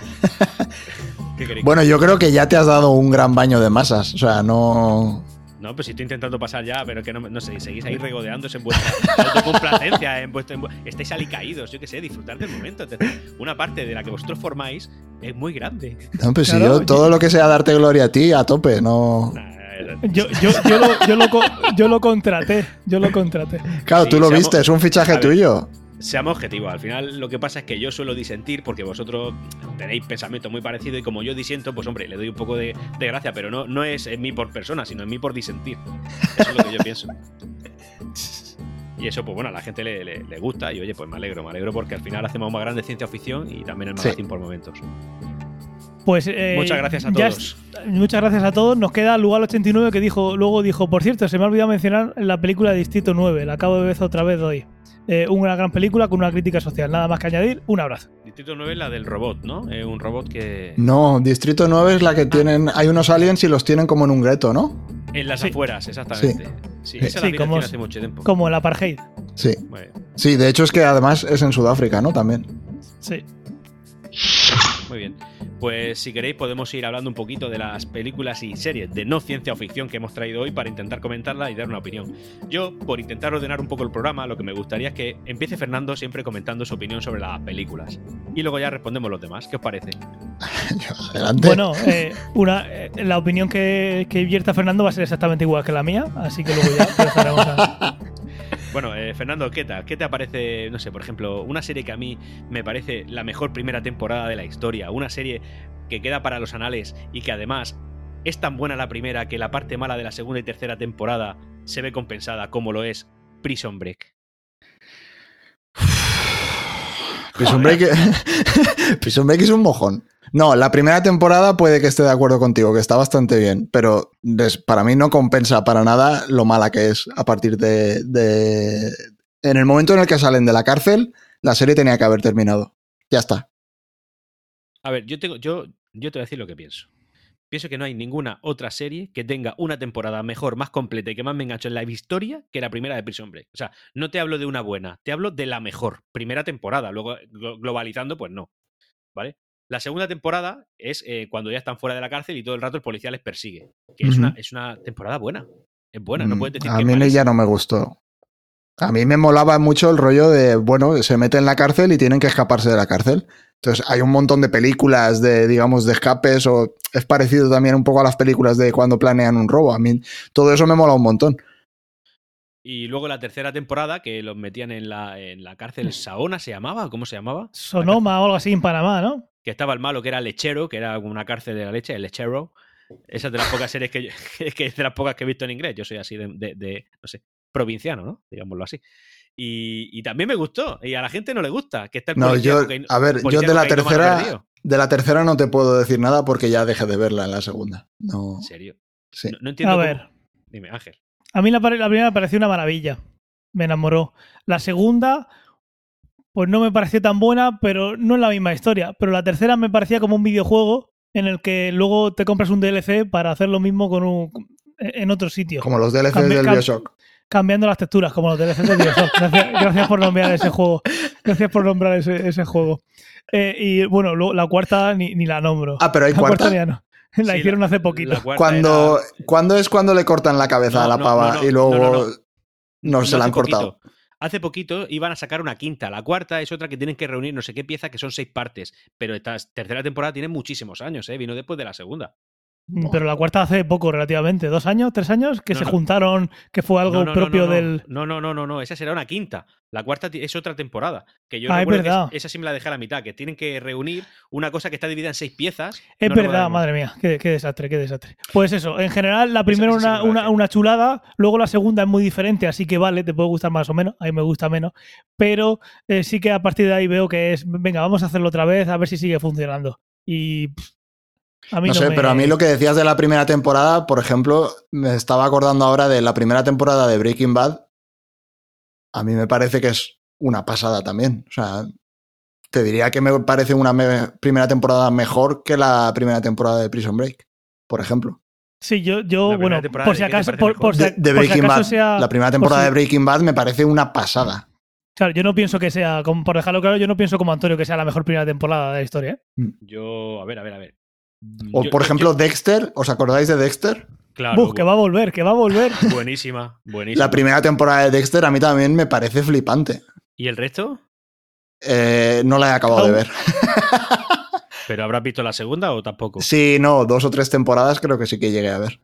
[SPEAKER 2] Bueno, yo creo que ya te has dado un gran baño de masas. O sea, no.
[SPEAKER 4] No, pues si estoy intentando pasar ya, pero que no, no sé, seguís ahí regodeándose en vuestra (laughs) autocomplacencia, en vuestro, en estáis alicaídos, yo qué sé, disfrutar del momento. Entonces, Una parte de la que vosotros formáis es muy grande.
[SPEAKER 2] No, pues si yo todo lo que sea darte gloria a ti, a tope, no.
[SPEAKER 4] Nah,
[SPEAKER 3] Yo, yo, yo, lo, yo, lo, yo lo contraté. Yo lo contraté.
[SPEAKER 2] Claro,
[SPEAKER 4] Sí,
[SPEAKER 2] tú lo
[SPEAKER 4] seamos-
[SPEAKER 2] viste, es un fichaje tuyo.
[SPEAKER 4] Seamos objetivos, al final lo que pasa es que yo suelo disentir porque vosotros tenéis pensamiento muy parecido y como yo disiento, pues hombre, le doy un poco de, de gracia, pero no, no es en mí por persona, sino en mí por disentir. Eso es lo que yo pienso. (laughs) Y eso, pues bueno, a la gente le, le- le gusta y oye, pues me alegro, me alegro porque al final hacemos más grande ciencia ficción y también el
[SPEAKER 2] Sí.
[SPEAKER 4] magazine por momentos.
[SPEAKER 3] Pues, eh,
[SPEAKER 4] Muchas gracias a todos.
[SPEAKER 3] es- muchas gracias a todos. Nos queda Lugar 89 que dijo, luego dijo, por cierto, se me ha olvidado mencionar la película Distrito 9. La acabo de ver otra vez hoy. Eh, una gran película con una crítica social. Nada más que añadir. Un abrazo.
[SPEAKER 4] Distrito 9 es la del robot, ¿no? Eh, un robot que...
[SPEAKER 2] No, Distrito 9 es la que tienen. Hay unos aliens y los tienen como en un gueto, ¿no?
[SPEAKER 4] En las
[SPEAKER 3] Sí.
[SPEAKER 4] afueras, exactamente. Sí, esa
[SPEAKER 3] Sí,
[SPEAKER 4] la
[SPEAKER 3] como
[SPEAKER 4] hace mucho tiempo.
[SPEAKER 3] Como el apartheid.
[SPEAKER 2] Sí.
[SPEAKER 4] Bueno,
[SPEAKER 2] Sí, de hecho es que además es en Sudáfrica, ¿no? También.
[SPEAKER 3] Sí.
[SPEAKER 4] Muy bien. Pues si queréis podemos ir hablando un poquito de las películas y series de no ciencia o ficción que hemos traído hoy para intentar comentarla y dar una opinión. Yo, por intentar ordenar un poco el programa, lo que me gustaría es que empiece Fernando siempre comentando su opinión sobre las películas. Y luego ya respondemos los demás. ¿Qué os parece? (laughs)
[SPEAKER 2] Adelante.
[SPEAKER 3] Bueno, eh, una, eh, la opinión que, que vierta Fernando va a ser exactamente igual que la mía, así que luego ya empezaremos a... (laughs)
[SPEAKER 4] Bueno, eh, Fernando, ¿qué tal? ¿Qué te parece, no sé, por ejemplo, una serie que a mí me parece la mejor primera temporada de la historia? Una serie que queda para los anales y que además es tan buena la primera que la parte mala de la segunda y tercera temporada se ve compensada como lo es Prison Break. (laughs)
[SPEAKER 2] Prison Break, Prison Break es un mojón. No, la primera temporada puede que esté de acuerdo contigo, que está bastante bien, pero para mí no compensa para nada lo mala que es a partir de, de- En el momento en el que salen de la cárcel, la serie tenía que haber terminado. Ya está.
[SPEAKER 4] A ver, yo, tengo, yo, yo te voy a decir lo que pienso. Pienso que no hay ninguna otra serie que tenga una temporada mejor, más completa y que más me engancho en la historia que la primera de Prison Break. O sea, no te hablo de una buena, te hablo de la mejor primera temporada. Luego, glo- globalizando, pues no. ¿Vale? La segunda temporada es eh, cuando ya están fuera de la cárcel y todo el rato el policía les persigue. Que es, una, es una temporada buena. Es buena, no
[SPEAKER 2] Mm,
[SPEAKER 4] puedes decir
[SPEAKER 2] a
[SPEAKER 4] que
[SPEAKER 2] mí ya no me gustó. A mí me molaba mucho el rollo de, bueno, se meten en la cárcel y tienen que escaparse de la cárcel. Entonces hay un montón de películas de, digamos, de escapes o es parecido también un poco a las películas de cuando planean un robo. A mí todo eso me mola un montón.
[SPEAKER 4] Y luego la tercera temporada, que los metían en la, en la cárcel Saona, ¿se llamaba? ¿Cómo se llamaba?
[SPEAKER 3] Sonoma o algo así en Panamá, ¿no?
[SPEAKER 4] que estaba el malo, que era lechero, que era una cárcel de la leche, el lechero. Esa es de las pocas series que, yo- (laughs) que es de las pocas que he visto en inglés. Yo soy así de, de- de, no sé, provinciano, ¿no? Digámoslo así. Y, y también me gustó. Y a la gente no le gusta. Que está el
[SPEAKER 2] No,
[SPEAKER 4] policía
[SPEAKER 2] yo,
[SPEAKER 4] cocaíno-
[SPEAKER 2] a ver, yo de la tercera, de la tercera no te puedo decir nada porque ya dejé de verla en la segunda. No,
[SPEAKER 4] En serio.
[SPEAKER 2] sí.
[SPEAKER 4] No, no entiendo.
[SPEAKER 3] A
[SPEAKER 4] cómo-
[SPEAKER 3] ver,
[SPEAKER 4] Dime, Ángel.
[SPEAKER 3] a mí la, pare- la primera me pareció una maravilla. Me enamoró. La segunda, pues no me pareció tan buena, pero no es la misma historia. Pero la tercera me parecía como un videojuego en el que luego te compras un DLC para hacer lo mismo con un, en otro sitio.
[SPEAKER 2] Como los DLCs
[SPEAKER 3] Cambi-
[SPEAKER 2] del Bioshock.
[SPEAKER 3] Cambiando las texturas, como los DLCs de Bioshock. Gracias, gracias por nombrar ese juego. Gracias por nombrar ese, ese juego. Eh, y bueno, luego la cuarta ni, ni la nombro.
[SPEAKER 2] Ah, pero hay
[SPEAKER 3] la cuarta
[SPEAKER 2] cuarta.
[SPEAKER 3] ya no. (laughs) La
[SPEAKER 4] Sí,
[SPEAKER 3] hicieron hace poquito.
[SPEAKER 2] Cuando,
[SPEAKER 4] era-
[SPEAKER 2] ¿Cuándo es cuando le cortan la cabeza
[SPEAKER 4] No,
[SPEAKER 2] a la pava
[SPEAKER 4] no, no,
[SPEAKER 2] y luego
[SPEAKER 4] no,
[SPEAKER 2] no,
[SPEAKER 4] no, no.
[SPEAKER 2] se la han cortado?
[SPEAKER 4] poquito. Hace poquito iban a sacar una quinta. La cuarta es otra que tienen que reunir no sé qué pieza, que son seis partes. Pero esta tercera temporada tiene muchísimos años, ¿eh? Vino después de la segunda.
[SPEAKER 3] Mm, Pero la cuarta hace poco, relativamente. ¿Dos años? ¿Tres años? Que
[SPEAKER 4] No,
[SPEAKER 3] se
[SPEAKER 4] no.
[SPEAKER 3] juntaron, que fue algo
[SPEAKER 4] No,
[SPEAKER 3] propio del.
[SPEAKER 4] No, no, no, no, no. Esa será una quinta. La cuarta es otra temporada. Que yo
[SPEAKER 3] Ah, es
[SPEAKER 4] recuerdo que
[SPEAKER 3] verdad.
[SPEAKER 4] esa sí me la dejé a la mitad. Que tienen que reunir una cosa que está dividida en seis piezas.
[SPEAKER 3] Es verdad, madre mía, qué, qué desastre, qué desastre. Pues eso, en general la primera
[SPEAKER 4] me
[SPEAKER 3] una, una, una chulada, luego la segunda es muy diferente, así que vale, te puede gustar más o menos, a mí me gusta menos, pero eh, sí que a partir de ahí veo que es, venga, vamos a hacerlo otra vez, a ver si sigue funcionando. Y pff, a mí
[SPEAKER 2] No
[SPEAKER 3] no,
[SPEAKER 2] sé,
[SPEAKER 3] me-
[SPEAKER 2] pero a mí lo que decías de la primera temporada, por ejemplo, me estaba acordando ahora de la primera temporada de Breaking Bad. A mí me parece que es una pasada también. O sea, te diría que me parece una me- primera temporada mejor que la primera temporada de Prison Break, por ejemplo.
[SPEAKER 3] Sí, yo, yo bueno, por
[SPEAKER 4] ¿de
[SPEAKER 3] si acaso, por,
[SPEAKER 2] De, de
[SPEAKER 3] por si
[SPEAKER 2] Breaking
[SPEAKER 3] acaso
[SPEAKER 2] Bad.
[SPEAKER 3] sea...
[SPEAKER 2] la primera
[SPEAKER 3] por
[SPEAKER 2] temporada
[SPEAKER 3] si-
[SPEAKER 2] de Breaking Bad me parece una pasada.
[SPEAKER 3] Claro, yo no pienso que sea, como por dejarlo claro, yo no pienso como Antonio que sea la mejor primera temporada de la historia. ¿eh?
[SPEAKER 4] Yo, a ver, a ver, a ver.
[SPEAKER 2] O
[SPEAKER 4] Yo-
[SPEAKER 2] por
[SPEAKER 4] yo-
[SPEAKER 2] ejemplo,
[SPEAKER 4] yo-
[SPEAKER 2] Dexter. ¿Os acordáis de Dexter?
[SPEAKER 4] claro,
[SPEAKER 3] Buf, que va a volver, que va a volver. (laughs)
[SPEAKER 4] buenísima, buenísima.
[SPEAKER 2] La primera temporada de Dexter a mí también me parece flipante.
[SPEAKER 4] ¿Y el resto?
[SPEAKER 2] Eh, no la he acabado de ver. (laughs)
[SPEAKER 4] ¿Pero habrás visto la segunda o tampoco?
[SPEAKER 2] Sí, no, dos o tres temporadas creo que sí que llegué a ver.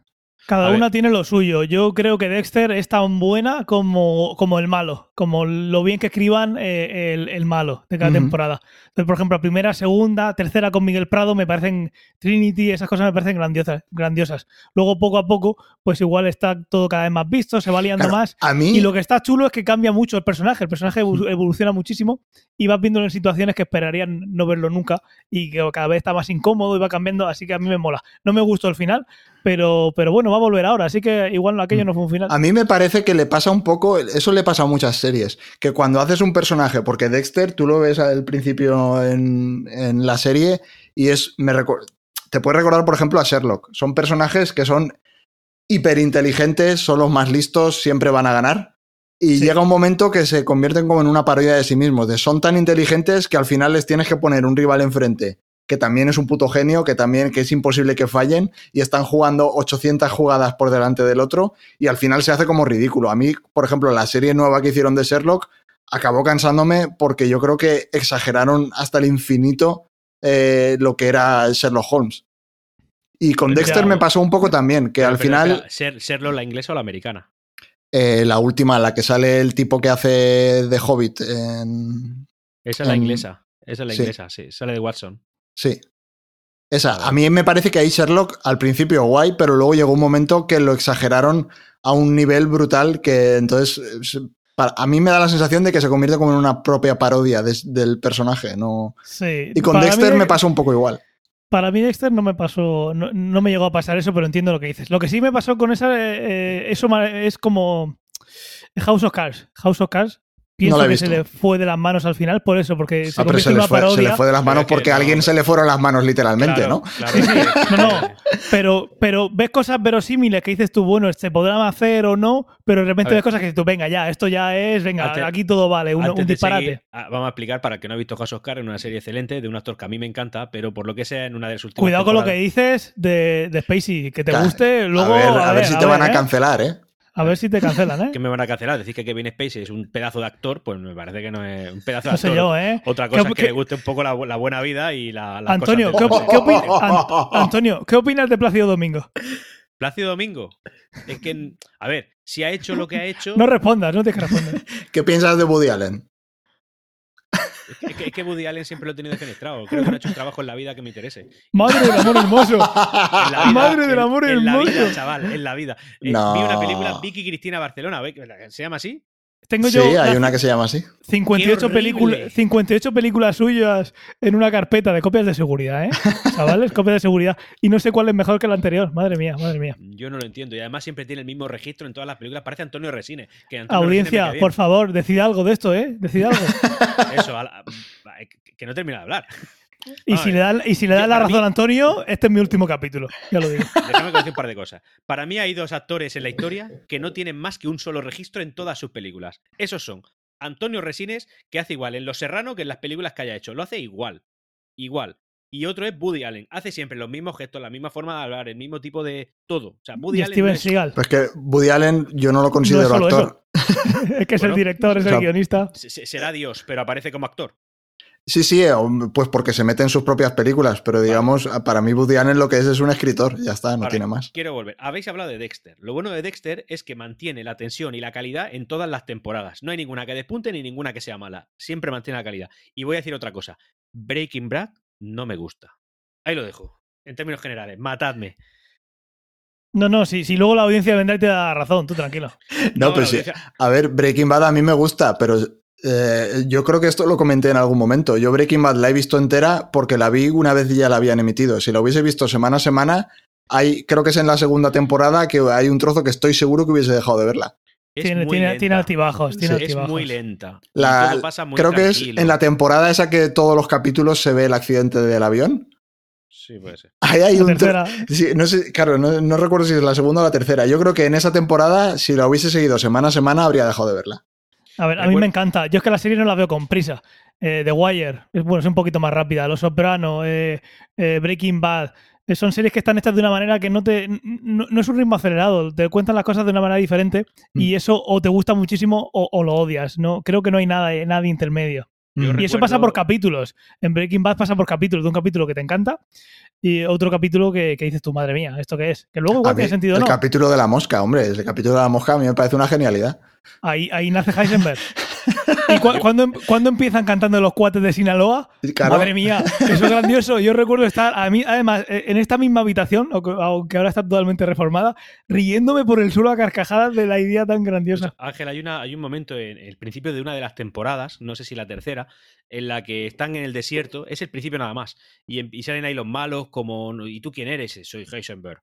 [SPEAKER 3] Cada una tiene lo suyo. Yo creo que Dexter es tan buena como, como el malo, como lo bien que escriban eh, el, el malo de cada temporada. Entonces, por ejemplo, primera, segunda, tercera con Miguel Prado me parecen Trinity, esas cosas me parecen grandiosas. grandiosas. Luego, poco a poco, pues igual está todo cada vez más visto, se va liando
[SPEAKER 2] Claro,
[SPEAKER 3] más.
[SPEAKER 2] A mí,
[SPEAKER 3] Y lo que está chulo es que cambia mucho el personaje. El personaje evo- evoluciona muchísimo y vas viéndolo en situaciones que esperarían no verlo nunca y que cada vez está más incómodo y va cambiando. Así que a mí me mola. No me gustó el final, pero, pero bueno, va a volver ahora. Así que igual aquello no fue un final.
[SPEAKER 2] a mí me parece que le pasa un poco, eso le pasa a muchas series, que cuando haces un personaje, porque Dexter tú lo ves al principio en, en la serie y es, me te puedes recordar por ejemplo a Sherlock, son personajes que son hiperinteligentes, son los más listos, siempre van a ganar. Y
[SPEAKER 3] Sí.
[SPEAKER 2] llega un momento que se convierten como en una parodia de sí mismos, de son tan inteligentes que al final les tienes que poner un rival enfrente que también es un puto genio, que también que es imposible que fallen y están jugando 800 jugadas por delante del otro y al final se hace como ridículo. A mí, por ejemplo, la serie nueva que hicieron de Sherlock acabó cansándome porque yo creo que exageraron hasta el infinito eh, lo que era Sherlock Holmes. Y con
[SPEAKER 4] Pero
[SPEAKER 2] Dexter me pasó un poco también, que
[SPEAKER 4] Pero,
[SPEAKER 2] al
[SPEAKER 4] pero,
[SPEAKER 2] final
[SPEAKER 4] espera, ¿ser, ¿Serlo la inglesa o la americana?
[SPEAKER 2] eh, la última, la que sale el tipo que hace de Hobbit en...
[SPEAKER 4] Esa es la inglesa. Esa es la
[SPEAKER 2] sí.
[SPEAKER 4] inglesa, sí. Sale de Watson.
[SPEAKER 2] Sí. Esa, a mí me parece que ahí Sherlock al principio guay, pero luego llegó un momento que lo exageraron a un nivel brutal que entonces eh, a mí me da la sensación de que se convierte como en una propia parodia del personaje, ¿no?
[SPEAKER 3] Sí.
[SPEAKER 2] Y con
[SPEAKER 3] Para
[SPEAKER 2] Dexter
[SPEAKER 3] mí-
[SPEAKER 2] me pasó un poco igual.
[SPEAKER 3] Para mí Dexter no me pasó, no, no me llegó a pasar eso, pero entiendo lo que dices. Lo que sí me pasó con esa, eh, eso ma- es como House of Cards. House of Cards. Pienso
[SPEAKER 2] he
[SPEAKER 3] que se le fue de las manos al final, por eso, porque se
[SPEAKER 2] Ah, pero se
[SPEAKER 3] en
[SPEAKER 2] le, fue, se
[SPEAKER 3] parodia.
[SPEAKER 2] le fue de las manos porque a
[SPEAKER 4] no,
[SPEAKER 2] alguien se le fueron las manos literalmente,
[SPEAKER 4] Claro,
[SPEAKER 2] ¿no?
[SPEAKER 4] claro.
[SPEAKER 3] Sí, sí. (laughs) No, no. Pero, pero ves cosas verosímiles que dices tú, bueno, se podrán hacer o no, pero de repente ves cosas que dices tú, venga, ya, esto ya es, venga,
[SPEAKER 4] Antes-
[SPEAKER 3] aquí todo vale, un, disparate.
[SPEAKER 4] seguir, ah, vamos a explicar para que no ha visto House of Cards, una serie excelente de un actor que a mí me encanta, pero por lo que sea en una de últimas
[SPEAKER 3] Cuidado con lo que dices de, de Spacey, que te
[SPEAKER 2] Claro.
[SPEAKER 3] guste, luego.
[SPEAKER 2] a ver, a ver si te van a
[SPEAKER 3] ¿eh?
[SPEAKER 2] cancelar, ¿eh?
[SPEAKER 3] A ver si te cancelan, ¿eh? (laughs)
[SPEAKER 4] que me van a cancelar. Decir que Kevin Spacey es un pedazo de actor, pues me parece que no es un pedazo de
[SPEAKER 3] No
[SPEAKER 4] actor.
[SPEAKER 3] sé yo, ¿eh?
[SPEAKER 4] Otra
[SPEAKER 3] ¿Qué
[SPEAKER 4] cosa es que le guste un poco la, bu- la buena vida y la, las
[SPEAKER 3] Antonio,
[SPEAKER 4] cosas
[SPEAKER 3] ¿qué, qué Antonio, ¿qué opinas de Plácido Domingo?
[SPEAKER 4] Plácido Domingo. Es que, a ver, si ha hecho lo que ha hecho.
[SPEAKER 3] No respondas, no tienes que responder. (laughs)
[SPEAKER 2] ¿Qué piensas de Woody Allen?
[SPEAKER 4] Es que, es que Woody Allen siempre lo he tenido defenestrado. Creo que no ha hecho un trabajo en la vida que me interese.
[SPEAKER 3] Madre del amor hermoso. (laughs)
[SPEAKER 4] Vida,
[SPEAKER 3] Madre del
[SPEAKER 4] en-
[SPEAKER 3] amor
[SPEAKER 4] en la
[SPEAKER 3] hermoso.
[SPEAKER 4] vida, chaval, en la vida. Eh,
[SPEAKER 2] No.
[SPEAKER 4] Vi una película, Vicky Cristina Barcelona. ¿se llama así?
[SPEAKER 3] Tengo
[SPEAKER 2] Sí,
[SPEAKER 3] yo
[SPEAKER 2] hay una que se llama así.
[SPEAKER 3] 58,
[SPEAKER 4] Qué horrible.
[SPEAKER 3] películas 58 películas suyas en una carpeta de copias de seguridad, ¿eh? (laughs) Chavales, copias de seguridad. Y no sé cuál es mejor que la anterior. Madre mía, madre mía.
[SPEAKER 4] Yo no lo entiendo. Y además siempre tiene el mismo registro en todas las películas. Parece Antonio Resines. Que Antonio Resines me
[SPEAKER 3] Audiencia, por favor, decide algo de esto, ¿eh? Decide algo. (laughs)
[SPEAKER 4] Eso, a la- que- que no termina de hablar.
[SPEAKER 3] Y si le da, y si le da
[SPEAKER 4] yo-
[SPEAKER 3] la razón a Antonio, este es mi último capítulo. Ya lo digo. (laughs)
[SPEAKER 4] Déjame decir un par de cosas. Para mí hay dos actores en la historia que no tienen más que un solo registro en todas sus películas. Esos son Antonio Resines, que hace igual en Los Serrano que en las películas que haya hecho. Lo hace igual. Igual. Y otro es Woody Allen. Hace siempre los mismos gestos, la misma forma de hablar, el mismo tipo de todo. O sea, Woody
[SPEAKER 3] Y
[SPEAKER 4] Allen
[SPEAKER 3] Steven
[SPEAKER 4] no es-
[SPEAKER 3] Seagal.
[SPEAKER 2] Pues que Woody Allen yo no lo considero actor. (laughs)
[SPEAKER 3] es que es el director, es el
[SPEAKER 2] o sea,
[SPEAKER 3] guionista.
[SPEAKER 4] se- se- será Dios, pero aparece como actor.
[SPEAKER 2] Sí, sí, eh, pues porque se mete en sus propias películas, pero digamos, para mí Woody Allen lo que es es un escritor, ya está, no
[SPEAKER 4] Vale,
[SPEAKER 2] tiene más.
[SPEAKER 4] Quiero volver. Habéis hablado de Dexter. Lo bueno de Dexter es que mantiene la tensión y la calidad en todas las temporadas. No hay ninguna que despunte ni ninguna que sea mala. Siempre mantiene la calidad. Y voy a decir otra cosa. Breaking Bad no me gusta. Ahí lo dejo. En términos generales, matadme.
[SPEAKER 3] No, no, si, si luego la audiencia vendrá y te da razón, tú tranquilo. (laughs)
[SPEAKER 2] No, pues
[SPEAKER 4] la
[SPEAKER 2] sí. A ver, Breaking Bad a mí me gusta, pero eh, yo creo que esto lo comenté en algún momento. Yo Breaking Bad la he visto entera porque la vi una vez y ya la habían emitido. Si la hubiese visto semana a semana, hay, creo que es en la segunda temporada que hay un trozo que estoy seguro que hubiese dejado de verla.
[SPEAKER 4] Es
[SPEAKER 3] Tiene,
[SPEAKER 4] muy
[SPEAKER 3] tiene,
[SPEAKER 4] lenta.
[SPEAKER 3] tiene altibajos, tiene
[SPEAKER 4] Es
[SPEAKER 3] altibajos.
[SPEAKER 4] muy lenta.
[SPEAKER 2] La-
[SPEAKER 4] todo pasa muy
[SPEAKER 2] creo que es
[SPEAKER 4] tranquilo.
[SPEAKER 2] en la temporada esa que todos los capítulos se ve el accidente del avión.
[SPEAKER 4] Sí, puede ser.
[SPEAKER 2] Ahí hay
[SPEAKER 3] La
[SPEAKER 2] un
[SPEAKER 3] tercera.
[SPEAKER 2] Sí, no sé, claro, no, no recuerdo si es la segunda o la tercera. Yo creo que en esa temporada, si la hubiese seguido semana a semana, habría dejado de verla.
[SPEAKER 3] A ver, a mí
[SPEAKER 4] Recuerdo-
[SPEAKER 3] me encanta. Yo es que la serie no la veo con prisa. Eh, The Wire, es, bueno, es un poquito más rápida. Los Soprano, eh, eh, Breaking Bad. eh, son series que están hechas de una manera que no te. No, no es un ritmo acelerado. Te cuentan las cosas de una manera diferente. Y eso o te gusta muchísimo o, o lo odias. No, creo que no hay nada, nada intermedio.
[SPEAKER 4] Yo
[SPEAKER 3] Y eso pasa por capítulos. En Breaking Bad pasa por capítulos. De un capítulo que te encanta y otro capítulo que, que dices tú, madre mía, ¿esto qué es? Que luego igual
[SPEAKER 2] mí,
[SPEAKER 3] tiene sentido,
[SPEAKER 2] el
[SPEAKER 3] ¿no?
[SPEAKER 2] capítulo de la mosca, hombre, el capítulo de la mosca a mí me parece una genialidad.
[SPEAKER 3] Ahí, ahí nace Heisenberg. ¿Y cu- cuándo, em- cuándo empiezan cantando los cuates de Sinaloa?
[SPEAKER 2] Claro,
[SPEAKER 3] Madre mía, eso es grandioso. Yo recuerdo estar, a mí, además, eh, en esta misma habitación, aunque ahora está totalmente reformada, riéndome por el suelo a carcajadas de la idea tan grandiosa.
[SPEAKER 4] Ángel, hay, una, hay un momento en el principio de una de las temporadas, no sé si la tercera, en la que están en el desierto, es el principio nada más, y, em- y salen ahí los malos como, ¿y tú quién eres? Soy Heisenberg.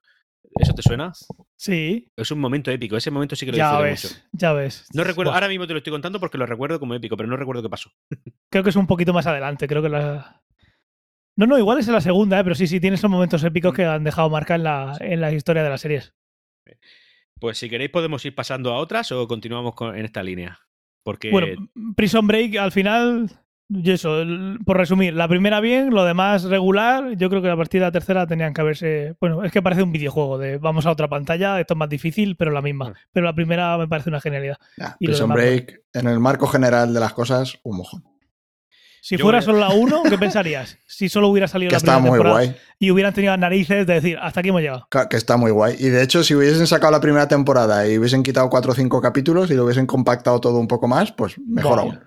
[SPEAKER 4] ¿Eso te suena?
[SPEAKER 3] Sí,
[SPEAKER 4] Es un momento épico, ese momento sí que lo
[SPEAKER 3] ya ves,
[SPEAKER 4] mucho.
[SPEAKER 3] ya ves.
[SPEAKER 4] No recuerdo,
[SPEAKER 3] Buah,
[SPEAKER 4] ahora mismo te lo estoy contando porque lo recuerdo como épico, pero no recuerdo qué pasó. (laughs)
[SPEAKER 3] Creo que es un poquito más adelante, creo que la... No, no, igual es en la segunda, ¿eh? pero sí, sí, tiene esos momentos épicos que han dejado marca en la, en la historia de las series.
[SPEAKER 4] Pues si queréis podemos ir pasando a otras o continuamos con- en esta línea. Porque
[SPEAKER 3] Bueno, Prison Break al final Y eso, el- por resumir, la primera bien, lo demás regular. Yo creo que a partir de la tercera tenían que haberse. Bueno, es que parece un videojuego de vamos a otra pantalla, esto es más difícil, pero la misma. Pero la primera me parece una genialidad.
[SPEAKER 2] Ya,
[SPEAKER 3] Y
[SPEAKER 2] Prison
[SPEAKER 3] demás,
[SPEAKER 2] Break, en el marco general de las cosas, un mojón.
[SPEAKER 3] Si
[SPEAKER 4] Yo
[SPEAKER 3] fuera solo la 1, ¿qué pensarías? Si solo hubiera salido (laughs)
[SPEAKER 2] Que
[SPEAKER 3] la
[SPEAKER 2] está
[SPEAKER 3] primera
[SPEAKER 2] muy
[SPEAKER 3] temporada
[SPEAKER 2] guay.
[SPEAKER 3] y hubieran tenido las narices de decir, hasta aquí hemos llegado.
[SPEAKER 2] Que está muy guay. Y de hecho, si hubiesen sacado la primera temporada y hubiesen quitado cuatro o cinco capítulos y lo hubiesen compactado todo un poco más, pues mejor
[SPEAKER 3] Vaya.
[SPEAKER 2] aún.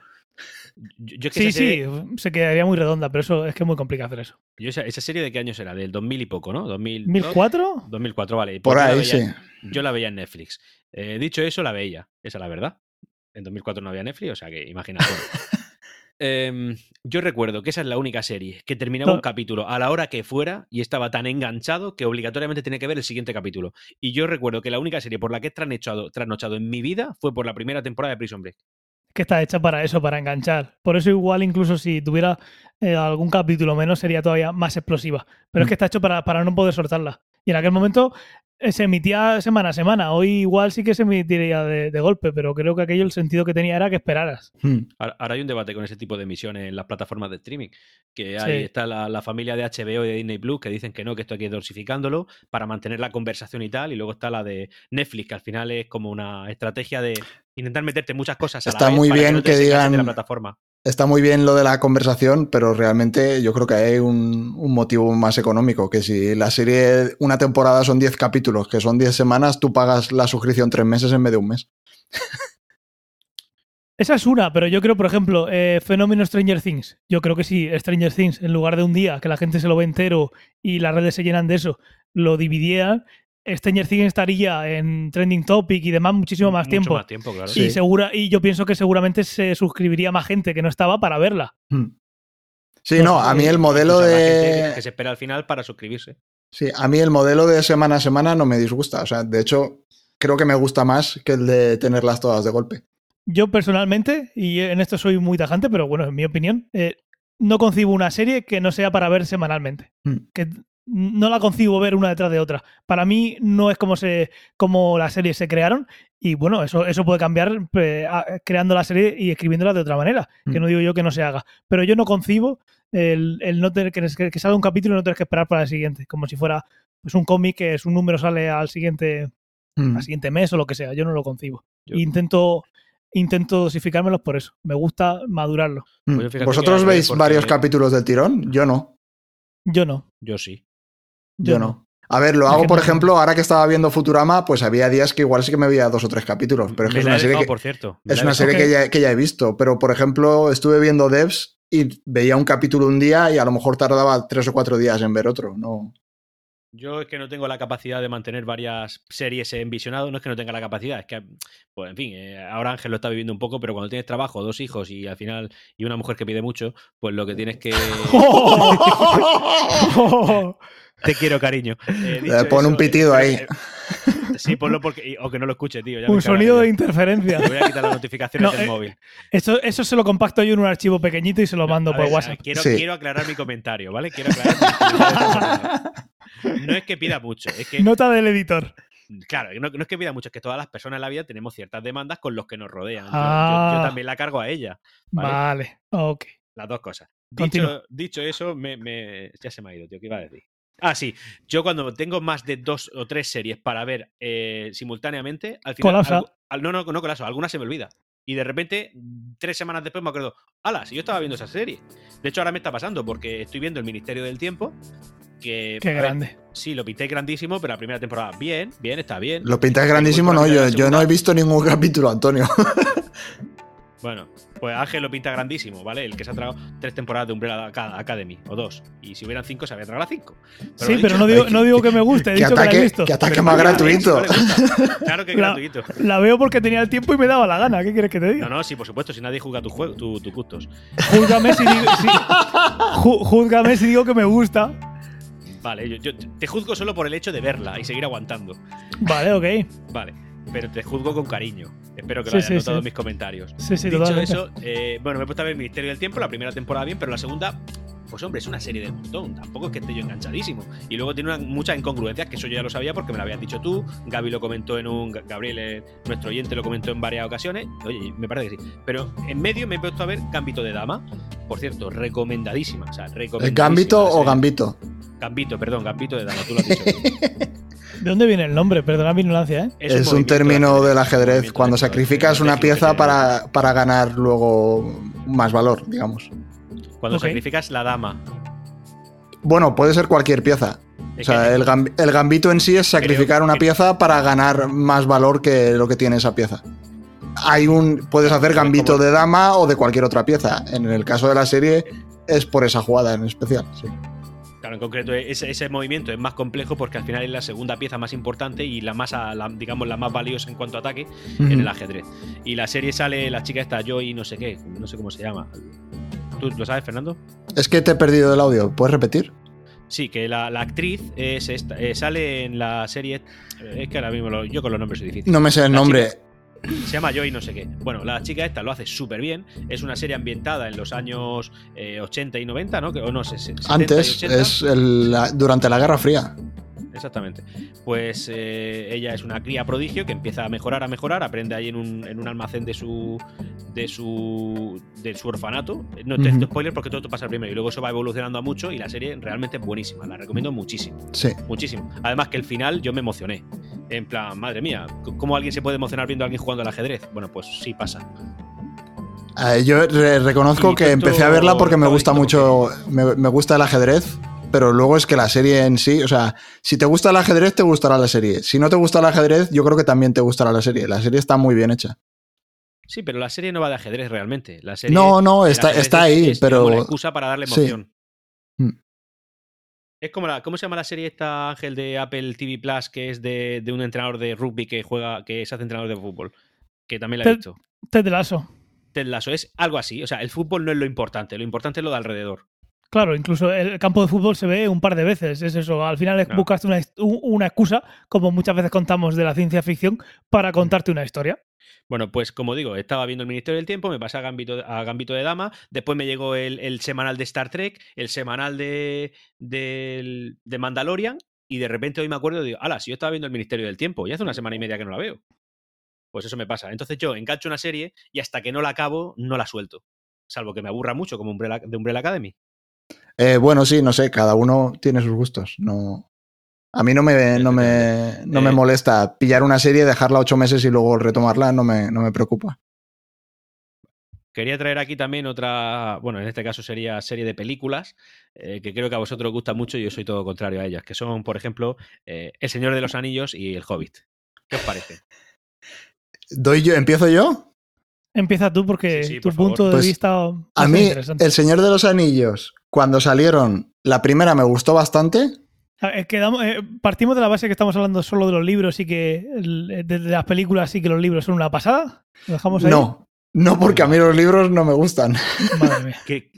[SPEAKER 4] Yo, yo es que
[SPEAKER 3] Sí, sí, se quedaría muy redonda, pero eso es que es muy complicado hacer eso.
[SPEAKER 4] yo esa, esa serie de qué años era, del 2000 y poco, ¿no? 2000,
[SPEAKER 3] ¿1004?
[SPEAKER 4] 2004, vale.
[SPEAKER 2] Por
[SPEAKER 4] yo la
[SPEAKER 2] ahí,
[SPEAKER 4] veía-
[SPEAKER 2] sí.
[SPEAKER 4] Yo la veía en Netflix. Eh, dicho eso, la veía. Esa es la verdad. En 2004 no había Netflix, o sea que imagínate. (laughs) Em, yo recuerdo que esa es la única serie que terminaba un capítulo a la hora que fuera y estaba tan enganchado que obligatoriamente tenía que ver el siguiente capítulo. Y yo recuerdo que la única serie por la que he trasnochado, trasnochado en mi vida fue por la primera temporada de Prison Break.
[SPEAKER 3] Que está hecha para eso, para enganchar. Por eso igual incluso si tuviera eh, algún capítulo menos sería todavía más explosiva. Pero es
[SPEAKER 2] Mm.
[SPEAKER 3] que está hecho para, para no poder soltarla. Y en aquel momento eh, se emitía semana a semana. Hoy igual sí que se emitiría de, de golpe, pero creo que aquello el sentido que tenía era que esperaras.
[SPEAKER 2] Hmm.
[SPEAKER 4] Ahora ahora hay un debate con ese tipo de emisiones en las plataformas de streaming. Que ahí
[SPEAKER 3] Sí.
[SPEAKER 4] está la, la familia de HBO y de Disney Plus que dicen que no, que esto hay que ir dosificándolo para mantener la conversación y tal. Y luego está la de Netflix, que al final es como una estrategia de intentar meterte muchas cosas a la
[SPEAKER 2] Está
[SPEAKER 4] vez
[SPEAKER 2] muy
[SPEAKER 4] para
[SPEAKER 2] bien
[SPEAKER 4] no te
[SPEAKER 2] que
[SPEAKER 4] de la
[SPEAKER 2] digan-
[SPEAKER 4] plataforma.
[SPEAKER 2] Está muy bien lo de la conversación, pero realmente yo creo que hay un, un motivo más económico, que si la serie, una temporada son 10 capítulos, que son 10 semanas, tú pagas la suscripción tres meses en vez de un mes.
[SPEAKER 3] Esa es una, pero yo creo, por ejemplo, eh, fenómeno Stranger Things. Yo creo que sí, Stranger Things, en lugar de un día que la gente se lo ve entero y las redes se llenan de eso, lo dividieran, Stranger Things estaría en trending topic y demás muchísimo más
[SPEAKER 4] Mucho
[SPEAKER 3] tiempo.
[SPEAKER 4] más tiempo, claro.
[SPEAKER 3] Y, segura, y yo pienso que seguramente se suscribiría más gente que no estaba para verla.
[SPEAKER 2] Hmm. Sí,
[SPEAKER 3] No
[SPEAKER 2] a mí el modelo de...
[SPEAKER 4] que se espera al final para suscribirse.
[SPEAKER 2] Sí, a mí el modelo de semana a semana no me disgusta. O sea, de hecho, creo que me gusta más que el de tenerlas todas de golpe.
[SPEAKER 3] Yo personalmente, y en esto soy muy tajante, pero bueno, en mi opinión, eh, no concibo una serie que no sea para ver semanalmente.
[SPEAKER 2] Hmm.
[SPEAKER 3] Que no la concibo ver una detrás de otra. Para mí no es como se como las series se crearon y bueno, eso, eso puede cambiar eh, creando la serie y escribiéndola de otra manera, que
[SPEAKER 2] Hmm.
[SPEAKER 3] no digo yo que no se haga. Pero yo no concibo el, el no tener que, que salga un capítulo y no tener que esperar para el siguiente, como si fuera pues un cómic que es un número sale al siguiente
[SPEAKER 2] Hmm.
[SPEAKER 3] al siguiente mes o lo que sea. Yo no lo concibo.
[SPEAKER 4] Yo-
[SPEAKER 3] Intento, intento dosificármelos por eso. Me gusta madurarlo.
[SPEAKER 2] Hmm.
[SPEAKER 4] Pues
[SPEAKER 2] ¿Vosotros veis varios capítulos del tirón? Yo no.
[SPEAKER 3] Yo no.
[SPEAKER 4] Yo sí.
[SPEAKER 2] Yo no. A ver, lo hago, por
[SPEAKER 3] no-
[SPEAKER 2] ejemplo, ahora que estaba viendo Futurama, pues había días que igual sí que me veía dos o tres capítulos, pero es que es una serie,
[SPEAKER 4] dejado,
[SPEAKER 2] que,
[SPEAKER 4] por cierto.
[SPEAKER 2] Es una serie que, ya, que ya he visto. Pero, por ejemplo, estuve viendo Devs y veía un capítulo un día y a lo mejor tardaba tres o cuatro días en ver otro. No.
[SPEAKER 4] Yo es que no tengo la capacidad de mantener varias series en visionado, no es que no tenga la capacidad, es que, pues en fin, eh, ahora Ángel lo está viviendo un poco, pero cuando tienes trabajo, dos hijos y al final, y una mujer que pide mucho, pues lo que tienes que... (laughs) (laughs) (laughs) Te quiero, cariño. (laughs) Eh, dicho
[SPEAKER 2] Eh, pon un pitido ahí.
[SPEAKER 4] eh, sí, ponlo porque... O que no lo escuche, tío. ya
[SPEAKER 3] un sonido de interferencia.
[SPEAKER 4] Te voy a quitar las notificaciones
[SPEAKER 3] No,
[SPEAKER 4] del
[SPEAKER 3] eh,
[SPEAKER 4] móvil.
[SPEAKER 3] Eso, eso se lo compacto yo en un archivo pequeñito y se lo mando por
[SPEAKER 4] ver,
[SPEAKER 3] WhatsApp.
[SPEAKER 4] Quiero,
[SPEAKER 2] Sí.
[SPEAKER 4] quiero aclarar mi comentario, ¿vale? Quiero aclarar mi comentario. No es que pida mucho, es que
[SPEAKER 3] Nota del editor.
[SPEAKER 4] Claro, no, no es que pida mucho, es que todas las personas en la vida tenemos ciertas demandas con los que nos rodean. Yo- Yo,
[SPEAKER 3] Ah.
[SPEAKER 4] yo también la cargo a ella. Vale.
[SPEAKER 3] Vale. Ok.
[SPEAKER 4] Las dos cosas. Dicho, dicho eso, me, me- ya se me ha ido, tío. ¿Qué iba a decir? Ah, sí. Yo cuando tengo más de dos o tres series para ver eh, simultáneamente, al final.
[SPEAKER 3] Colapsa.
[SPEAKER 4] al- no, no, no colapso. Alguna se me olvida. Y de repente, tres semanas después me acuerdo, ¡Hala! Si yo estaba viendo esa serie. De hecho, ahora me está pasando porque estoy viendo El Ministerio del Tiempo. Que,
[SPEAKER 3] Qué
[SPEAKER 4] ver,
[SPEAKER 3] grande.
[SPEAKER 4] sí, lo pinté grandísimo, pero la primera temporada, bien, bien, está bien.
[SPEAKER 2] Lo pintas
[SPEAKER 4] Voy
[SPEAKER 2] grandísimo, no. Yo, yo no he visto ningún (laughs) capítulo, Antonio. (laughs)
[SPEAKER 4] Bueno, pues Ángel lo pinta grandísimo, ¿vale? El que se ha tragado tres temporadas de Umbrella Aca- Academy, o dos. Y si hubieran cinco, se había tragado las cinco.
[SPEAKER 3] Sí, pero
[SPEAKER 4] dicho,
[SPEAKER 3] no digo,
[SPEAKER 2] que-
[SPEAKER 3] no digo que me guste, he
[SPEAKER 2] que
[SPEAKER 3] dicho que la he
[SPEAKER 2] ataque,
[SPEAKER 3] visto.
[SPEAKER 2] que ataque
[SPEAKER 4] Pero
[SPEAKER 2] más gratuito.
[SPEAKER 4] no. (laughs) Claro que es
[SPEAKER 3] La-
[SPEAKER 4] gratuito.
[SPEAKER 3] La veo porque tenía el tiempo y me daba la gana. ¿Qué quieres que te diga?
[SPEAKER 4] No, no, sí, por supuesto, si nadie juzga tus juegos, tu, tus gustos.
[SPEAKER 3] Júzgame si digo, si- ju- júzgame si digo que me gusta.
[SPEAKER 4] Vale, yo, yo te juzgo solo por el hecho de verla y seguir aguantando.
[SPEAKER 3] Vale, ok.
[SPEAKER 4] Vale, pero te juzgo con cariño. Espero que lo
[SPEAKER 3] Sí,
[SPEAKER 4] hayas
[SPEAKER 3] sí,
[SPEAKER 4] notado
[SPEAKER 3] sí.
[SPEAKER 4] en mis comentarios.
[SPEAKER 3] Sí, sí,
[SPEAKER 4] Dicho
[SPEAKER 3] totalmente.
[SPEAKER 4] eso, eh, bueno, me he puesto a ver el Ministerio del Tiempo, la primera temporada bien, pero la segunda, pues hombre, es una serie del montón. Tampoco es que esté yo enganchadísimo. Y luego tiene una- muchas incongruencias, que eso yo ya lo sabía porque me lo habías dicho tú. Gaby lo comentó en un. Gabriel, eh, nuestro oyente, lo comentó en varias ocasiones. Oye, me parece que sí. Pero en medio me he puesto a ver Gambito de Dama. por cierto, recomendadísima. O sea,
[SPEAKER 2] ¿Es
[SPEAKER 4] recomendadísima
[SPEAKER 2] Gambito
[SPEAKER 4] la
[SPEAKER 2] o. Gambito?
[SPEAKER 4] Gambito, perdón, Gambito de Dama, tú lo has dicho. (laughs)
[SPEAKER 3] ¿De dónde viene el nombre? Perdona mi ignorancia, ¿eh?
[SPEAKER 2] Es, un término del ajedrez, cuando sacrificas una pieza para, para ganar luego más valor, digamos.
[SPEAKER 4] Cuando sacrificas la dama.
[SPEAKER 2] Bueno, puede ser cualquier pieza. O sea, el, el gambito en sí es sacrificar una pieza para ganar más valor que lo que tiene esa pieza. Hay un. Puedes hacer gambito de dama o de cualquier otra pieza. En el caso de la serie, es por esa jugada en especial. sí.
[SPEAKER 4] Claro, en concreto, ese, ese movimiento es más complejo porque al final es la segunda pieza más importante y la más, la- digamos, la más valiosa en cuanto a ataque en el ajedrez. Y la serie sale la chica esta, Joy, no sé qué, no sé cómo se llama. ¿Tú lo sabes, Fernando?
[SPEAKER 2] Es que te he perdido el audio. ¿Puedes repetir?
[SPEAKER 4] Sí, que la, la actriz es esta, eh, sale en la serie. eh, Es que ahora mismo lo- yo con los nombres soy difícil.
[SPEAKER 2] No me sé el
[SPEAKER 4] La
[SPEAKER 2] nombre.
[SPEAKER 4] chica- se llama Joy, no sé qué. Bueno, la chica esta lo hace súper bien. Es una serie ambientada en los años eh, 80 y 90, ¿no? Que- O no sé, 70 y
[SPEAKER 2] Antes,
[SPEAKER 4] 80.
[SPEAKER 2] es el- la- durante la Guerra Fría.
[SPEAKER 4] Exactamente. Pues eh, ella es una cría prodigio que empieza a mejorar, a mejorar, aprende ahí en un, en un almacén de su de su de su orfanato. No te uh spoiler porque todo esto pasa primero y luego eso va evolucionando a mucho y la serie realmente es buenísima. La recomiendo muchísimo,
[SPEAKER 2] Sí.
[SPEAKER 4] muchísimo. Además que el final yo me emocioné. En plan, madre mía, ¿cómo alguien se puede emocionar viendo a alguien jugando al ajedrez? Bueno, pues sí pasa.
[SPEAKER 2] Eh, yo re- reconozco que empecé a verla porque me gusta mucho, me, me gusta el ajedrez, pero luego es que la serie en sí, o sea, si te gusta el ajedrez, te gustará la serie. Si no te gusta el ajedrez, yo creo que también te gustará la serie. La serie está muy bien hecha.
[SPEAKER 4] Sí, pero la serie no va de ajedrez realmente. La serie
[SPEAKER 2] No, no, está, está
[SPEAKER 4] es-
[SPEAKER 2] ahí,
[SPEAKER 4] es,
[SPEAKER 2] pero
[SPEAKER 4] la excusa para darle emoción. Es como la, ¿cómo se llama la serie esta, Ángel, de Apple TV Plus, que es de, de un entrenador de rugby que juega, que se hace entrenador de fútbol? Que también la he
[SPEAKER 3] Ted-
[SPEAKER 4] visto.
[SPEAKER 3] Ted Lasso.
[SPEAKER 4] Ted Lasso. Es algo así. O sea, el fútbol no es lo importante, lo importante es lo de alrededor.
[SPEAKER 3] Claro, incluso el campo de fútbol se ve un par de veces. Es eso. Al final
[SPEAKER 4] Claro.
[SPEAKER 3] buscaste una, una excusa, como muchas veces contamos de la ciencia ficción, para contarte una historia.
[SPEAKER 4] Bueno, pues como digo, estaba viendo el Ministerio del Tiempo, me pasé a Gambito, de Dama, después me llegó el, semanal de Star Trek, el semanal de, de Mandalorian, y de repente hoy me acuerdo digo, ala, si yo estaba viendo el Ministerio del Tiempo, y hace una semana y media que no la veo. Pues eso me pasa. Entonces yo engancho una serie y hasta que no la acabo, no la suelto. Salvo que me aburra mucho, como Umbrella, de Umbrella Academy.
[SPEAKER 2] eh, bueno, sí, no sé, cada uno tiene sus gustos. No, a mí no me, no me, no me
[SPEAKER 4] Eh.
[SPEAKER 2] molesta pillar una serie, dejarla ocho meses y luego retomarla, no me, no me preocupa.
[SPEAKER 4] Quería traer aquí también otra, bueno, en este caso sería serie de películas, eh, que creo que a vosotros os gusta mucho y yo soy todo contrario a ellas, que son, por ejemplo, eh, El Señor de los Anillos y El Hobbit. ¿Qué os parece?
[SPEAKER 2] ¿Doy yo, ¿Empiezo yo?
[SPEAKER 3] Empieza tú porque
[SPEAKER 4] Sí, sí,
[SPEAKER 3] tu
[SPEAKER 4] por favor.
[SPEAKER 3] punto de
[SPEAKER 2] Pues,
[SPEAKER 3] vista
[SPEAKER 2] A mí,
[SPEAKER 3] interesante.
[SPEAKER 2] El Señor de los Anillos, cuando salieron, la primera me gustó bastante.
[SPEAKER 3] Ah, eh, quedamos- eh, partimos de la base que estamos hablando solo de los libros y que el- eh, de, de las películas y que los libros son una pasada. ¿Lo dejamos ahí?
[SPEAKER 2] No, no porque a mí los libros no me gustan. (laughs)
[SPEAKER 3] Madre mía.
[SPEAKER 4] Que,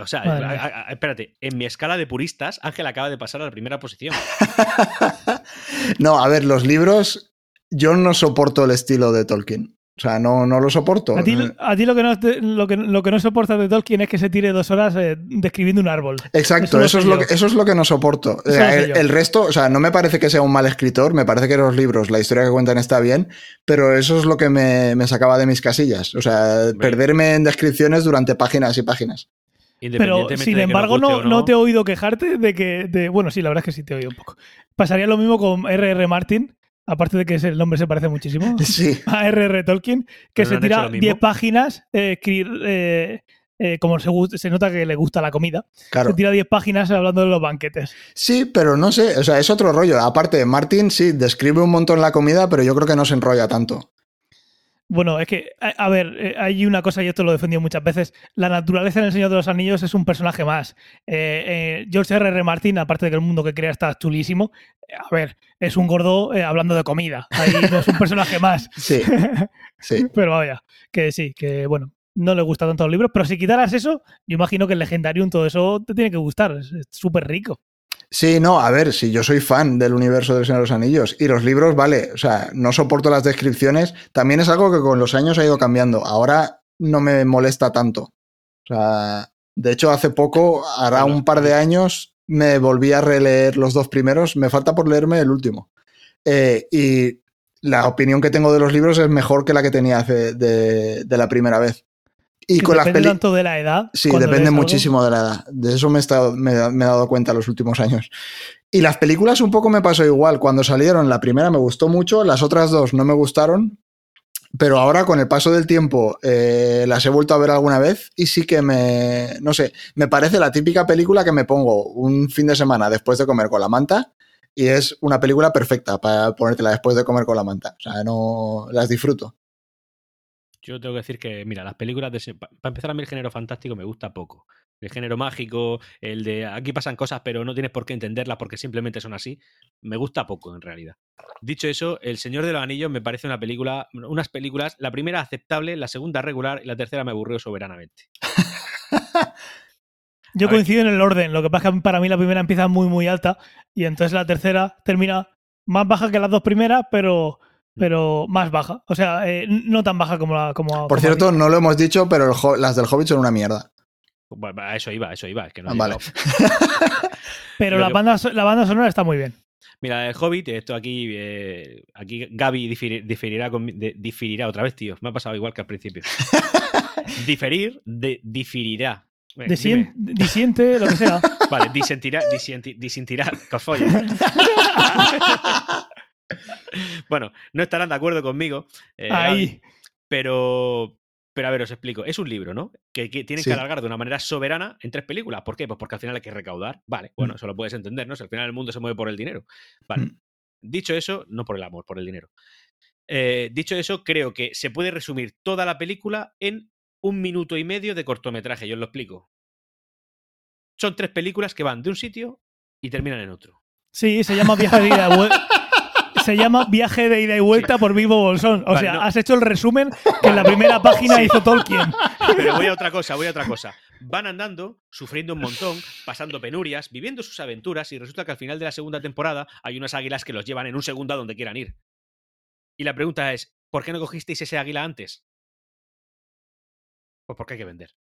[SPEAKER 4] o sea,
[SPEAKER 3] Madre
[SPEAKER 4] a-
[SPEAKER 3] mía.
[SPEAKER 4] a- a- espérate, en mi escala de puristas, Ángel acaba de pasar a la primera posición. (laughs)
[SPEAKER 2] no, a ver, los libros, yo no soporto el estilo de Tolkien. O sea, no, no lo soporto.
[SPEAKER 3] A ti, a ti lo, que no, lo, que, lo que no soportas de Tolkien es que se tire dos horas eh, describiendo un árbol.
[SPEAKER 2] Exacto,
[SPEAKER 3] Eso
[SPEAKER 2] eso,
[SPEAKER 3] lo
[SPEAKER 2] es lo que, eso es lo que no soporto. O
[SPEAKER 3] Eso
[SPEAKER 2] sea, el, resto, o sea, no me parece que sea un mal escritor, me parece que los libros, la historia que cuentan está bien, pero eso es lo que me, me sacaba de mis casillas. O sea, perderme en descripciones durante páginas y páginas.
[SPEAKER 3] Pero,
[SPEAKER 4] Independientemente
[SPEAKER 3] sin embargo, no, no te he oído quejarte de que. de- bueno, sí, la verdad es que sí te he oído un poco. Pasaría lo mismo con R.R. Martin, aparte de que ese- el nombre se parece muchísimo. (laughs)
[SPEAKER 2] Sí. (laughs)
[SPEAKER 3] a R.R. Tolkien, que
[SPEAKER 4] ¿Pero no
[SPEAKER 3] se tira
[SPEAKER 4] lo mismo?
[SPEAKER 3] 10 páginas, eh, eh, eh, como se, se nota que le gusta la comida,
[SPEAKER 2] Claro.
[SPEAKER 3] se tira 10 páginas hablando de los banquetes.
[SPEAKER 2] Sí, pero no sé, o sea, es otro rollo. Aparte, Martin sí describe un montón la comida, pero yo creo que no se enrolla tanto.
[SPEAKER 3] Bueno, es que, a, a ver, eh, hay una cosa, y esto lo he defendido muchas veces, la naturaleza en El Señor de los Anillos es un personaje más. Eh, eh, George R.R. Martin, aparte de que el mundo que crea está chulísimo, eh, a ver, es un gordo eh, hablando de comida. Ahí no es un personaje más. (laughs)
[SPEAKER 2] Sí, sí. (laughs)
[SPEAKER 3] Pero vaya, que sí, que bueno, no le gusta tanto los libros, pero si quitaras eso, yo imagino que el Legendarium, todo eso te tiene que gustar, es es súper rico.
[SPEAKER 2] Sí, no, a ver, si yo soy fan del universo del Señor de los Anillos y los libros, vale, o sea, no soporto las descripciones, también es algo que con los años ha ido cambiando. Ahora no me molesta tanto. O sea, de hecho, hace poco, hará un par de años, me volví a releer los dos primeros, me falta por leerme el último. Eh, y la opinión que tengo de los libros es mejor que la que tenía hace de, de la primera vez. Y con las
[SPEAKER 3] Depende
[SPEAKER 2] peli-
[SPEAKER 3] tanto de la edad.
[SPEAKER 2] Sí, depende
[SPEAKER 3] algo.
[SPEAKER 2] muchísimo de la edad. De eso me he, estado- me, he- me he dado cuenta en los últimos años. Y las películas un poco me pasó igual. Cuando salieron, la primera me gustó mucho, las otras dos no me gustaron. Pero ahora, con el paso del tiempo, eh, las he vuelto a ver alguna vez y sí que me. No sé, me parece la típica película que me pongo un fin de semana después de comer con la manta y es una película perfecta para ponértela después de comer con la manta. O sea, no. Las disfruto.
[SPEAKER 4] Yo tengo que decir que, mira, las películas de... Para empezar, a mí el género fantástico me gusta poco. El género mágico, el de aquí pasan cosas pero no tienes por qué entenderlas porque simplemente son así, me gusta poco en realidad. Dicho eso, El Señor de los Anillos me parece una película, unas películas, la primera aceptable, la segunda regular y la tercera me aburrió soberanamente. (laughs)
[SPEAKER 3] Yo
[SPEAKER 4] A ver.
[SPEAKER 3] coincido en el orden. Lo que pasa es que para mí la primera empieza muy, muy alta y entonces la tercera termina más baja que las dos primeras, pero, pero más baja. O sea, eh, no tan baja como la. Como,
[SPEAKER 2] Por
[SPEAKER 3] como
[SPEAKER 2] cierto, no lo hemos dicho, pero el Ho- las del Hobbit son una mierda.
[SPEAKER 4] A eso iba, a eso iba. Es que no
[SPEAKER 2] Ah, vale. (laughs)
[SPEAKER 3] Pero la banda, la banda sonora está muy bien.
[SPEAKER 4] Mira, el Hobbit, esto aquí, eh, aquí Gaby diferi- diferirá, conmi- de- diferirá otra vez, tío. Me ha pasado igual que al principio. (laughs) Diferir, de, diferirá. Eh,
[SPEAKER 3] disiente, lo que sea. (laughs)
[SPEAKER 4] Vale, disentirá, disentirá, follen. Bueno, no estarán de acuerdo conmigo. eh,
[SPEAKER 3] Ahí.
[SPEAKER 4] pero, pero a ver, os explico. Es un libro, ¿no? Que, que tienen
[SPEAKER 2] Sí.
[SPEAKER 4] que alargar de una manera soberana en tres películas. ¿Por qué? Pues porque al final hay que recaudar. Vale, bueno,
[SPEAKER 2] Mm.
[SPEAKER 4] eso lo puedes entender, ¿no? Si al final el mundo se mueve por el dinero. Vale.
[SPEAKER 2] Mm.
[SPEAKER 4] Dicho eso, no por el amor, por el dinero. Eh, dicho eso, creo que se puede resumir toda la película en un minuto y medio de cortometraje. Yo os lo explico. Son tres películas que van de un sitio y terminan en otro.
[SPEAKER 3] Sí, se llama viaje de ida y vuelta. Se llama Viaje de ida y vuelta por Vivo Bolsón. O
[SPEAKER 4] Vale,
[SPEAKER 3] sea,
[SPEAKER 4] no.
[SPEAKER 3] has hecho el resumen que en la primera página hizo Tolkien.
[SPEAKER 4] Pero voy a otra cosa, voy a otra cosa. Van andando, sufriendo un montón, pasando penurias, viviendo sus aventuras y resulta que al final de la segunda temporada hay unas águilas que los llevan en un segundo a donde quieran ir. Y la pregunta es, ¿por qué no cogisteis ese águila antes? Pues porque hay que vender.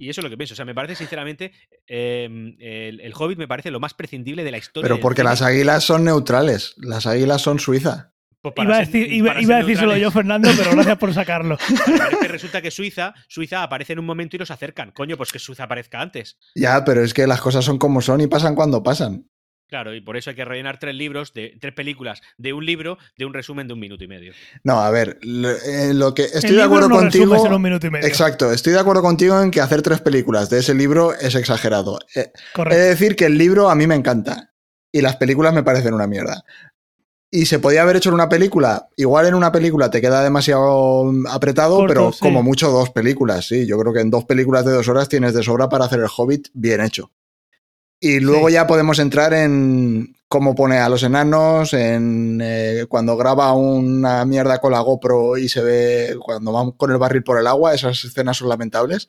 [SPEAKER 4] Y eso es lo que pienso. O sea, me parece sinceramente, eh, el, el Hobbit me parece lo más prescindible de la historia.
[SPEAKER 2] Pero porque las águilas son neutrales. Las águilas son Suiza.
[SPEAKER 4] Pues
[SPEAKER 3] Iba
[SPEAKER 4] ser-
[SPEAKER 3] decir, iba, a decírselo yo, Fernando, pero gracias por sacarlo. (laughs)
[SPEAKER 4] Pero es que resulta que Suiza, Suiza aparece en un momento y los acercan. Coño, pues que Suiza aparezca antes.
[SPEAKER 2] Ya, pero es que las cosas son como son y pasan cuando pasan.
[SPEAKER 4] Claro, y por eso hay que rellenar tres libros, de tres películas de un libro, de un resumen de un minuto y medio.
[SPEAKER 2] No, a ver, lo, eh, lo que estoy
[SPEAKER 3] El
[SPEAKER 2] de
[SPEAKER 3] libro
[SPEAKER 2] acuerdo
[SPEAKER 3] no
[SPEAKER 2] contigo.
[SPEAKER 3] en un minuto y medio.
[SPEAKER 2] Exacto, estoy de acuerdo contigo en que hacer tres películas de ese libro es exagerado. Eh, He
[SPEAKER 3] Correcto.
[SPEAKER 2] de decir que el libro a mí me encanta y las películas me parecen una mierda. Y se podía haber hecho en una película. Igual en una película te queda demasiado apretado,
[SPEAKER 3] Corto,
[SPEAKER 2] pero
[SPEAKER 3] sí.
[SPEAKER 2] como mucho dos películas, sí. Yo creo que en dos películas de dos horas tienes de sobra para hacer el Hobbit bien hecho. Y luego
[SPEAKER 3] Sí.
[SPEAKER 2] ya podemos entrar en cómo pone a los enanos, en eh, cuando graba una mierda con la GoPro y se ve cuando van con el barril por el agua, esas escenas son lamentables.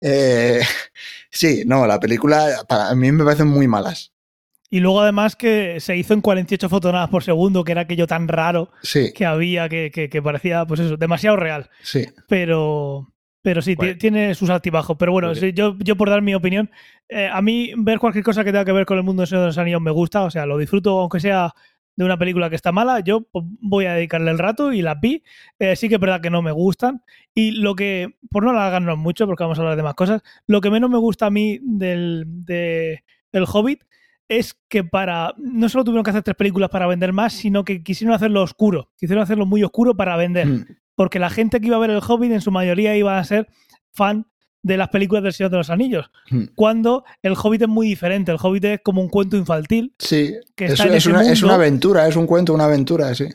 [SPEAKER 2] Eh, (laughs) sí, no, la película para mí me parecen muy malas.
[SPEAKER 3] Y luego además que se hizo en 48 fotogramas por segundo, que era aquello tan raro
[SPEAKER 2] Sí,
[SPEAKER 3] que había que, que- que parecía, pues eso, demasiado real.
[SPEAKER 2] sí.
[SPEAKER 3] Pero, pero sí,
[SPEAKER 4] Bueno.
[SPEAKER 3] tiene sus altibajos. Pero bueno, sí, yo, yo por dar mi opinión, eh, a mí ver cualquier cosa que tenga que ver con el mundo del Señor de los Anillos me gusta, o sea, lo disfruto aunque sea de una película que está mala, yo pues, voy a dedicarle el rato y las vi. Eh, sí que es verdad que no me gustan. Y lo que, por no alargarnos mucho, porque vamos a hablar de más cosas, lo que menos me gusta a mí del, de El Hobbit es que para no solo tuvieron que hacer tres películas para vender más, sino que quisieron hacerlo oscuro, quisieron hacerlo muy oscuro para vender
[SPEAKER 2] Mm,
[SPEAKER 3] porque la gente que iba a ver el Hobbit en su mayoría iba a ser fan de las películas del Señor de los Anillos,
[SPEAKER 2] mm.
[SPEAKER 3] cuando el Hobbit es muy diferente, el Hobbit es como un cuento infantil,
[SPEAKER 2] Sí,
[SPEAKER 3] Que
[SPEAKER 2] es, una, es una aventura, es un cuento, una aventura, sí.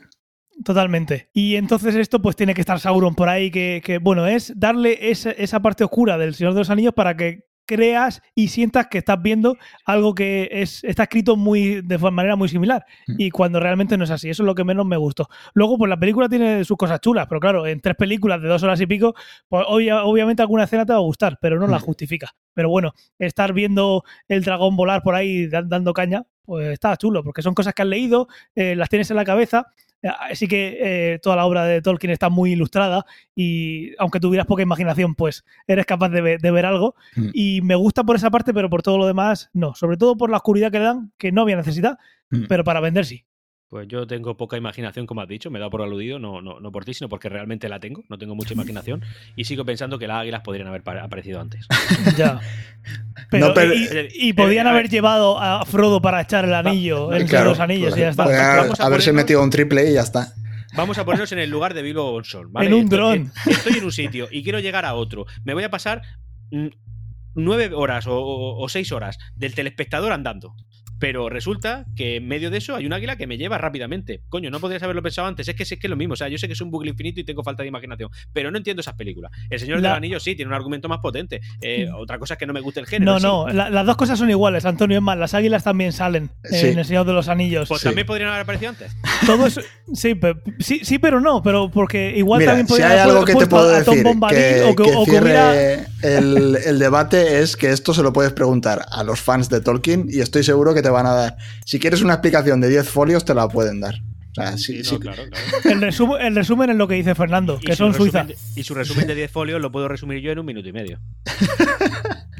[SPEAKER 3] totalmente. Y entonces esto pues tiene que estar Sauron por ahí, que, que, bueno, es darle esa, esa parte oscura del Señor de los Anillos para que creas y sientas que estás viendo algo que es, está escrito muy de manera muy similar
[SPEAKER 2] Mm.
[SPEAKER 3] y cuando realmente no es así eso es lo que menos me gustó luego pues la película tiene sus cosas chulas pero claro en tres películas de dos horas y pico pues obvia- obviamente alguna escena te va a gustar pero no la
[SPEAKER 2] Mm.
[SPEAKER 3] justifica pero bueno estar viendo el dragón volar por ahí dan- dando caña pues está chulo porque son cosas que has leído eh, las tienes en la cabeza Así que eh, toda la obra de Tolkien está muy ilustrada y aunque tuvieras poca imaginación, pues eres capaz de, ve- de ver algo.
[SPEAKER 2] Mm.
[SPEAKER 3] Y me gusta por esa parte, pero por todo lo demás, no. Sobre todo por la oscuridad que le dan, que no había necesidad,
[SPEAKER 2] Mm.
[SPEAKER 3] pero para vender sí.
[SPEAKER 4] Pues yo tengo poca imaginación, como has dicho, me he dado por aludido, no, no, no por ti, sino porque realmente la tengo, no tengo mucha imaginación (laughs) y sigo pensando que las águilas podrían haber pa- aparecido antes.
[SPEAKER 3] Ya. (laughs) Pero,
[SPEAKER 2] No, pero-
[SPEAKER 3] y, y podían
[SPEAKER 4] Eh,
[SPEAKER 3] haber llevado a Frodo para echar el anillo, el
[SPEAKER 2] Claro,
[SPEAKER 3] los anillos y ya está.
[SPEAKER 2] Podría
[SPEAKER 4] Vamos a
[SPEAKER 2] haberse
[SPEAKER 4] ponernos-
[SPEAKER 2] metido un triple y ya está.
[SPEAKER 4] Vamos a ponernos en el lugar de Bilbo Bolsón, ¿vale?
[SPEAKER 3] En un
[SPEAKER 4] Estoy-
[SPEAKER 3] dron.
[SPEAKER 4] Estoy en un sitio y quiero llegar a otro. Me voy a pasar nueve horas o, o- o seis horas del telespectador andando. Pero resulta que en medio de eso hay un águila que me lleva rápidamente. Coño, no podrías haberlo pensado antes. Es que, es que es lo mismo. O sea, yo sé que es un bucle infinito y tengo falta de imaginación. Pero no entiendo esas películas. El Señor
[SPEAKER 3] La-
[SPEAKER 4] del Anillo sí, tiene un argumento más potente. Eh, otra cosa es que no me guste el género.
[SPEAKER 3] No,
[SPEAKER 4] sí.
[SPEAKER 3] no, la- las dos cosas son iguales, Antonio. Es más, las águilas también salen
[SPEAKER 2] Sí.
[SPEAKER 3] en El Señor de los Anillos.
[SPEAKER 4] Pues
[SPEAKER 2] Sí.
[SPEAKER 4] también podrían haber aparecido antes.
[SPEAKER 3] Todo eso- sí, pe- sí, sí, pero no, pero porque igual
[SPEAKER 2] Mira,
[SPEAKER 3] también
[SPEAKER 2] si
[SPEAKER 3] podrían
[SPEAKER 2] hay
[SPEAKER 3] haber
[SPEAKER 2] algo que te puedo
[SPEAKER 3] a
[SPEAKER 2] decir que,
[SPEAKER 3] o que,
[SPEAKER 2] que
[SPEAKER 3] o hubiera.
[SPEAKER 2] el, el debate es que esto se lo puedes preguntar a los fans de Tolkien y estoy seguro que te van a dar. Si quieres una explicación de 10 folios, te la pueden dar. O sea, sí,
[SPEAKER 4] Sí,
[SPEAKER 2] sí-
[SPEAKER 4] no, claro, claro.
[SPEAKER 3] El resumen, el resumen es lo que dice Fernando, que
[SPEAKER 4] su
[SPEAKER 3] son Suiza.
[SPEAKER 4] de- y su resumen de 10 folios lo puedo resumir yo en un minuto y medio. (laughs)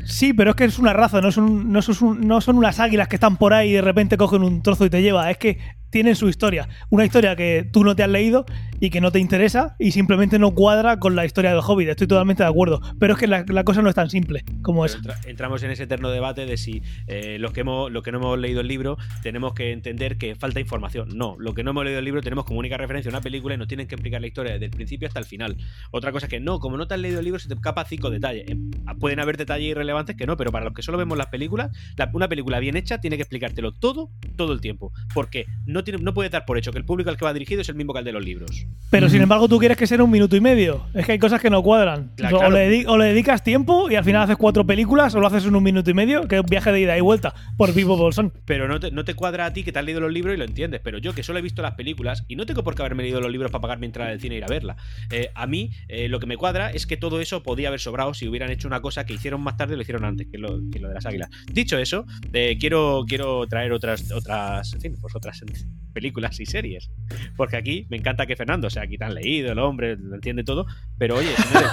[SPEAKER 3] Sí, pero es que es una raza, no son, no, son, no son unas águilas que están por ahí y de repente cogen un trozo y te lleva. Es que tienen su historia. Una historia que tú no te has leído y que no te interesa y simplemente no cuadra con la historia del Hobbit. Estoy totalmente de acuerdo. Pero es que la, la cosa no es tan simple como es.
[SPEAKER 4] entra- entramos en ese eterno debate de si eh, los, que hemos, los que no hemos leído el libro tenemos que entender que falta información. No, lo que no hemos leído el libro tenemos como única referencia una película y nos tienen que explicar la historia desde el principio hasta el final. Otra cosa es que no, como no te has leído el libro se te escapa cinco detalles. Eh, pueden haber detalles irrelevantes que no, pero para los que solo vemos las películas, la- una película bien hecha tiene que explicártelo todo, todo el tiempo. Porque no, tiene, no puede dar por hecho que el público al que va dirigido es el mismo que el de los libros.
[SPEAKER 3] Pero sin embargo tú quieres que sea un minuto y medio. Es que hay cosas que no cuadran. O,
[SPEAKER 4] claro.
[SPEAKER 3] le, dedi- o le dedicas tiempo y al final haces cuatro películas o lo haces en un minuto y medio, que es un viaje de ida y vuelta por Vivo Bolsón.
[SPEAKER 4] Pero no te, no te cuadra a ti que te has leído los libros y lo entiendes. Pero yo, que solo he visto las películas, y no tengo por qué haberme leído los libros para pagar mi entrada del cine e ir a verla. eh, a mí, eh, lo que me cuadra es que todo eso podía haber sobrado si hubieran hecho una cosa que hicieron más tarde y lo hicieron antes, que lo, que lo de las águilas. Dicho eso, eh, quiero, quiero traer otras, otras, en fin, pues otras (laughs) películas y series. Porque aquí me encanta que Fernando, o sea, aquí tan leído, el hombre, lo entiende todo. Pero oye, (laughs) señores,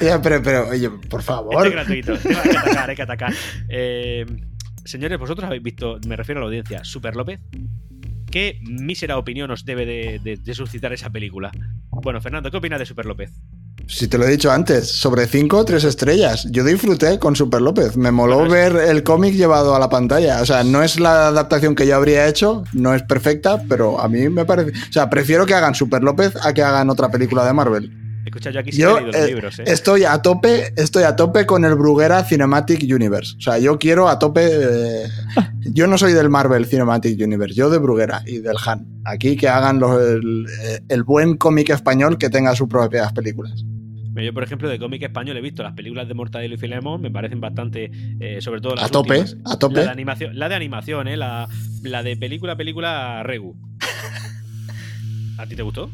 [SPEAKER 2] Ya, pero, pero, oye, por
[SPEAKER 4] este
[SPEAKER 2] favor.
[SPEAKER 4] es gratuito. Este hay que atacar, hay que atacar. Eh, señores, vosotros habéis visto, me refiero a la audiencia, Super López. ¿Qué mísera opinión os debe de, de- de suscitar esa película? Bueno, Fernando, ¿qué opinas de Super López?
[SPEAKER 2] Si te lo he dicho antes, sobre 5 o 3 estrellas. Yo disfruté con Super López. Me moló
[SPEAKER 4] Bueno,
[SPEAKER 2] ver el cómic llevado a la pantalla. O sea, no es la adaptación que yo habría hecho, no es perfecta, pero a mí me parece. O sea, prefiero que hagan Super López a que hagan otra película de Marvel.
[SPEAKER 4] Escucha, yo aquí sí
[SPEAKER 2] Yo
[SPEAKER 4] he leído los
[SPEAKER 2] eh,
[SPEAKER 4] libros, ¿eh?
[SPEAKER 2] estoy a tope, estoy a tope con el Bruguera Cinematic Universe. O sea, yo quiero a tope. eh, yo no soy del Marvel Cinematic Universe, yo de Bruguera y del Han. Aquí que hagan los- el, el buen cómic español que tenga sus propias películas.
[SPEAKER 4] Yo, por ejemplo, de cómic español he visto las películas de Mortadelo y Filemón, me parecen bastante, eh, sobre todo las
[SPEAKER 2] A tope,
[SPEAKER 4] últimas.
[SPEAKER 2] a tope.
[SPEAKER 4] La de animación, la de animación, ¿eh? La, la de película, película Regu. (laughs) ¿A ti te gustó?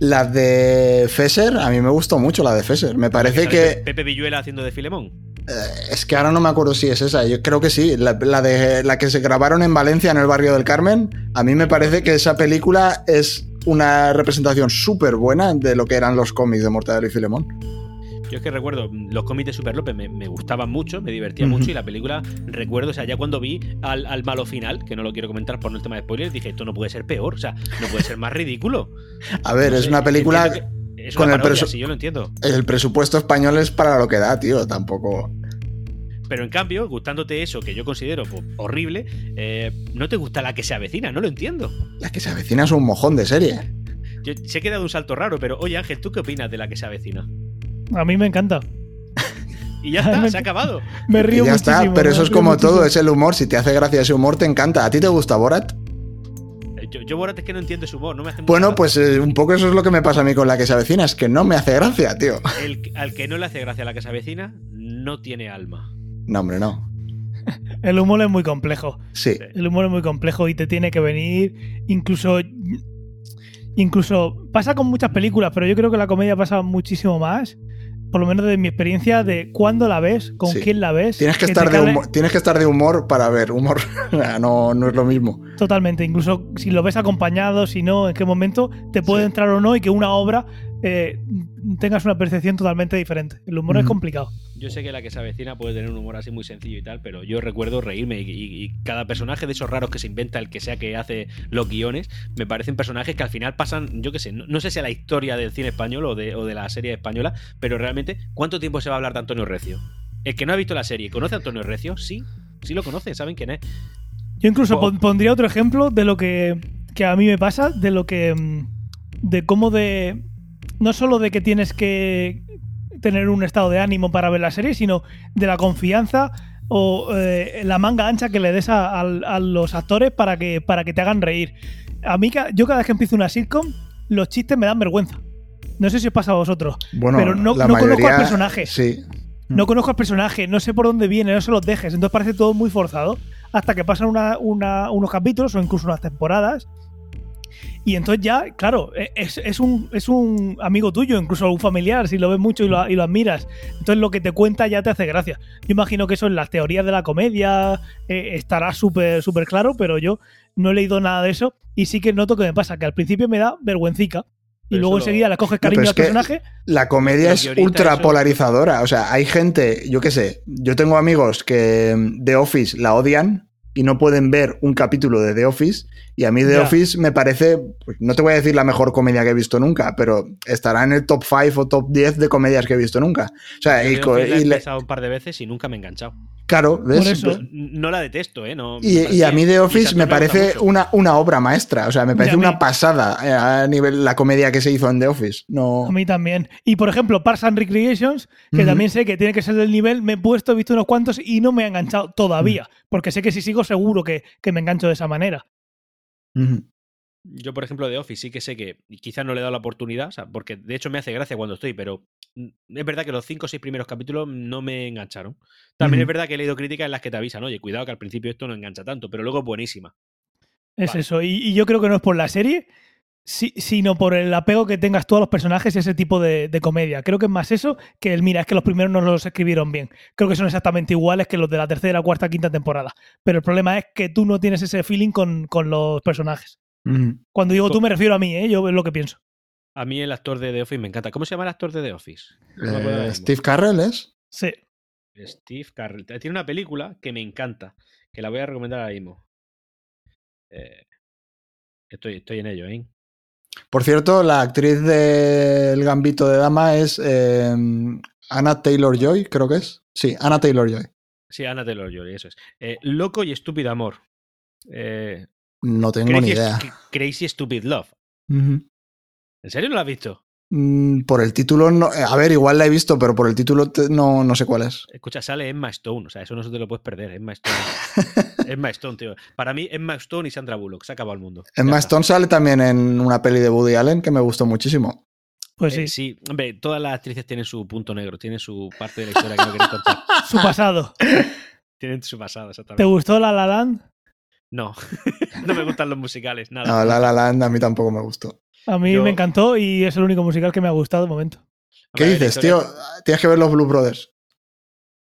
[SPEAKER 2] La de Fesser, a mí me gustó mucho la de Fesser. Me parece
[SPEAKER 4] ¿Sale
[SPEAKER 2] que.
[SPEAKER 4] Pe- Pepe Villuela haciendo de Filemón.
[SPEAKER 2] eh, es que ahora no me acuerdo si es esa. Yo creo que sí. La, la de la que se grabaron en Valencia, en el barrio del Carmen. A mí me parece que esa película es una representación súper buena de lo que eran los cómics de Mortadelo y Filemón.
[SPEAKER 4] Yo es que recuerdo, mm, los cómics de Super López me, me gustaban mucho, me divertía mucho y la película, recuerdo, o sea, ya cuando vi al, al malo final, que no lo quiero comentar por no el tema de spoilers, dije, esto no puede ser peor, o sea, no puede ser más ridículo. (laughs)
[SPEAKER 2] A ver,
[SPEAKER 4] No
[SPEAKER 2] es
[SPEAKER 4] sé,
[SPEAKER 2] una película. con
[SPEAKER 4] una
[SPEAKER 2] el
[SPEAKER 4] parodia,
[SPEAKER 2] presu-
[SPEAKER 4] sí, yo lo entiendo.
[SPEAKER 2] El presupuesto español es para lo que da, tío. Tampoco.
[SPEAKER 4] Pero en cambio, gustándote eso que yo considero pues, horrible, eh, no te gusta la que se avecina, no lo entiendo.
[SPEAKER 2] La que se avecina es un mojón de serie.
[SPEAKER 4] Yo que he dado un salto raro, pero oye Ángel, ¿tú qué opinas de la que se avecina?
[SPEAKER 3] A mí me encanta.
[SPEAKER 4] Y ya (laughs) está, se ha acabado.
[SPEAKER 3] Me
[SPEAKER 2] Y
[SPEAKER 3] río
[SPEAKER 2] ya
[SPEAKER 3] muchísimo.
[SPEAKER 2] está, pero eso es como todo, es el humor. Si te hace gracia ese humor, te encanta. ¿A ti te gusta Borat?
[SPEAKER 4] Eh, Yo, yo Borat es que no entiendo su humor, no me hace
[SPEAKER 2] Bueno,
[SPEAKER 4] gracia.
[SPEAKER 2] pues eh, un poco eso es lo que me pasa a mí con la que se avecina, es que no me hace gracia, tío.
[SPEAKER 4] El- al que no le hace gracia la que se avecina, no tiene alma.
[SPEAKER 2] No, hombre, no. (laughs)
[SPEAKER 3] El humor es muy complejo.
[SPEAKER 2] Sí.
[SPEAKER 3] El humor es muy complejo y te tiene que venir. Incluso. Incluso pasa con muchas películas, pero yo creo que la comedia pasa muchísimo más. Por lo menos de mi experiencia de cuándo la ves, con
[SPEAKER 2] Sí.
[SPEAKER 3] quién la ves.
[SPEAKER 2] Tienes que, estar de humor, tienes que estar de humor para ver humor. (laughs) no, no es lo mismo.
[SPEAKER 3] Totalmente. Incluso si lo ves acompañado, si no, en qué momento te puede
[SPEAKER 2] Sí.
[SPEAKER 3] entrar o no y que una obra eh, tengas una percepción totalmente diferente. El humor es
[SPEAKER 2] Ujú.
[SPEAKER 3] complicado.
[SPEAKER 4] Yo sé que la que se avecina puede tener un humor así muy sencillo y tal, pero yo recuerdo reírme y, y- y cada personaje de esos raros que se inventa, el que sea que hace los guiones, me parecen personajes que al final pasan, yo qué sé, no, no sé si a la historia del cine español o de, o de la serie española, pero realmente, ¿cuánto tiempo se va a hablar de Antonio Recio? El que no ha visto la serie, ¿conoce a Antonio Recio? Sí, sí lo conoce, saben quién es.
[SPEAKER 3] Yo incluso
[SPEAKER 4] Wow.
[SPEAKER 3] pondría otro ejemplo de lo que, que a mí me pasa, de lo que. mm, de cómo de. No solo de que tienes que tener un estado de ánimo para ver la serie, sino de la confianza o eh, la manga ancha que le des a, los actores para que, para que te hagan reír. A mí, yo cada vez que empiezo una sitcom, los chistes me dan vergüenza. No sé si os pasa a vosotros.
[SPEAKER 2] Bueno,
[SPEAKER 3] Pero no- no conozco al personaje.
[SPEAKER 2] Sí.
[SPEAKER 3] No conozco al personaje, no sé por dónde viene, no se los dejes. Entonces parece todo muy forzado. Hasta que pasan una- una- unos capítulos o incluso unas temporadas. Y entonces ya, claro, e- es, es un, es un amigo tuyo, incluso un familiar, si lo ves mucho y lo, y lo admiras. Entonces lo que te cuenta ya te hace gracia. Yo imagino que eso en las teorías de la comedia eh, estará súper súper claro, pero yo no he leído nada de eso. Y sí que noto que me pasa, que al principio me da vergüencica. Y
[SPEAKER 4] Pero
[SPEAKER 3] luego
[SPEAKER 4] lo-
[SPEAKER 3] enseguida le coges cariño al personaje.
[SPEAKER 2] La comedia es ultra
[SPEAKER 4] eso-
[SPEAKER 2] polarizadora. O sea, hay gente, yo qué sé, yo tengo amigos que The Office la odian y no pueden ver un capítulo de The Office. Y a mí The. Office me parece, pues, no te voy a decir la mejor comedia que he visto nunca, pero estará en el top 5 o top 10 de comedias que he visto nunca. O sea, y,
[SPEAKER 4] he empezado un par de veces y nunca me he enganchado.
[SPEAKER 2] Claro, ¿ves?
[SPEAKER 3] Por eso.
[SPEAKER 2] Pues-
[SPEAKER 4] No la detesto, ¿eh? No,
[SPEAKER 2] y,
[SPEAKER 4] parece
[SPEAKER 2] y a mí. The Office me parece una, una obra maestra. O sea, me parece una pasada eh, a nivel la comedia que se hizo en The Office. No.
[SPEAKER 3] A mí también. Y por ejemplo, Parks and Recreations, que también sé que tiene que ser del nivel, me he puesto, he visto unos cuantos y no me ha enganchado todavía. Porque sé que si sigo, seguro que, que me engancho de esa manera.
[SPEAKER 4] Yo, por ejemplo, de Office sí que sé que quizás no le he dado la oportunidad, o sea, porque de hecho me hace gracia cuando estoy, pero mm, es verdad que los cinco o seis primeros capítulos no me engancharon. También es verdad que he leído críticas en las que te avisan, oye, cuidado que al principio esto no engancha tanto, pero luego es buenísima.
[SPEAKER 3] Es
[SPEAKER 4] Vale.
[SPEAKER 3] eso. Y, y yo creo que no es por la serie, si- sino por el apego que tengas tú a los personajes y ese tipo de, de comedia. Creo que es más eso que el, mira, es que los primeros no los escribieron bien. Creo que son exactamente iguales que los de la tercera, cuarta, quinta temporada. Pero el problema es que tú no tienes ese feeling con, con los personajes. Cuando digo tú me refiero a mí, ¿eh? yo es lo que pienso.
[SPEAKER 4] A mí el actor de The Office me encanta. ¿Cómo se llama el actor de The Office? No
[SPEAKER 2] Eh. Steve Carrell es.
[SPEAKER 3] Sí.
[SPEAKER 4] Steve Carell. Tiene una película que me encanta, que la voy a recomendar ahora mismo. Eh, estoy, estoy en ello, ¿eh?
[SPEAKER 2] Por cierto, la actriz del Gambito de Dama es eh, Anna Taylor Joy, creo que es. Sí, Anna Taylor Joy.
[SPEAKER 4] Sí, Anna Taylor-Joy, eso es. Eh, Loco y Estúpido Amor. Eh,
[SPEAKER 2] No tengo
[SPEAKER 4] Crazy,
[SPEAKER 2] ni idea.
[SPEAKER 4] Crazy Stupid Love. ¿En serio no la has visto?
[SPEAKER 2] Mm, Por el título, no, a ver, igual la he visto, pero por el título te- no, no sé cuál es.
[SPEAKER 4] Escucha, sale Emma Stone. O sea, eso no se te lo puedes perder. Emma Stone. (laughs) Emma Stone, tío. Para mí, Emma Stone y Sandra Bullock. Se ha acabado el mundo. Ya
[SPEAKER 2] Emma
[SPEAKER 4] está.
[SPEAKER 2] Stone sale también en una peli de Woody Allen que me gustó muchísimo.
[SPEAKER 3] Pues
[SPEAKER 4] Eh,
[SPEAKER 3] sí.
[SPEAKER 4] sí, hombre, todas las actrices tienen su punto negro, tienen su parte de la historia que no quieren contar. (laughs)
[SPEAKER 3] Su pasado. (laughs)
[SPEAKER 4] Tienen su pasado,
[SPEAKER 3] ¿Te
[SPEAKER 4] exactamente.
[SPEAKER 3] gustó La La Land?
[SPEAKER 4] No, (laughs) no me gustan los musicales, nada.
[SPEAKER 2] No, La La Land a mí tampoco me gustó.
[SPEAKER 3] A mí
[SPEAKER 4] Yo-
[SPEAKER 3] me encantó y es el único musical que me ha gustado de momento.
[SPEAKER 2] ¿Qué dices,
[SPEAKER 4] historia-
[SPEAKER 2] tío? Tienes que ver los Blue Brothers.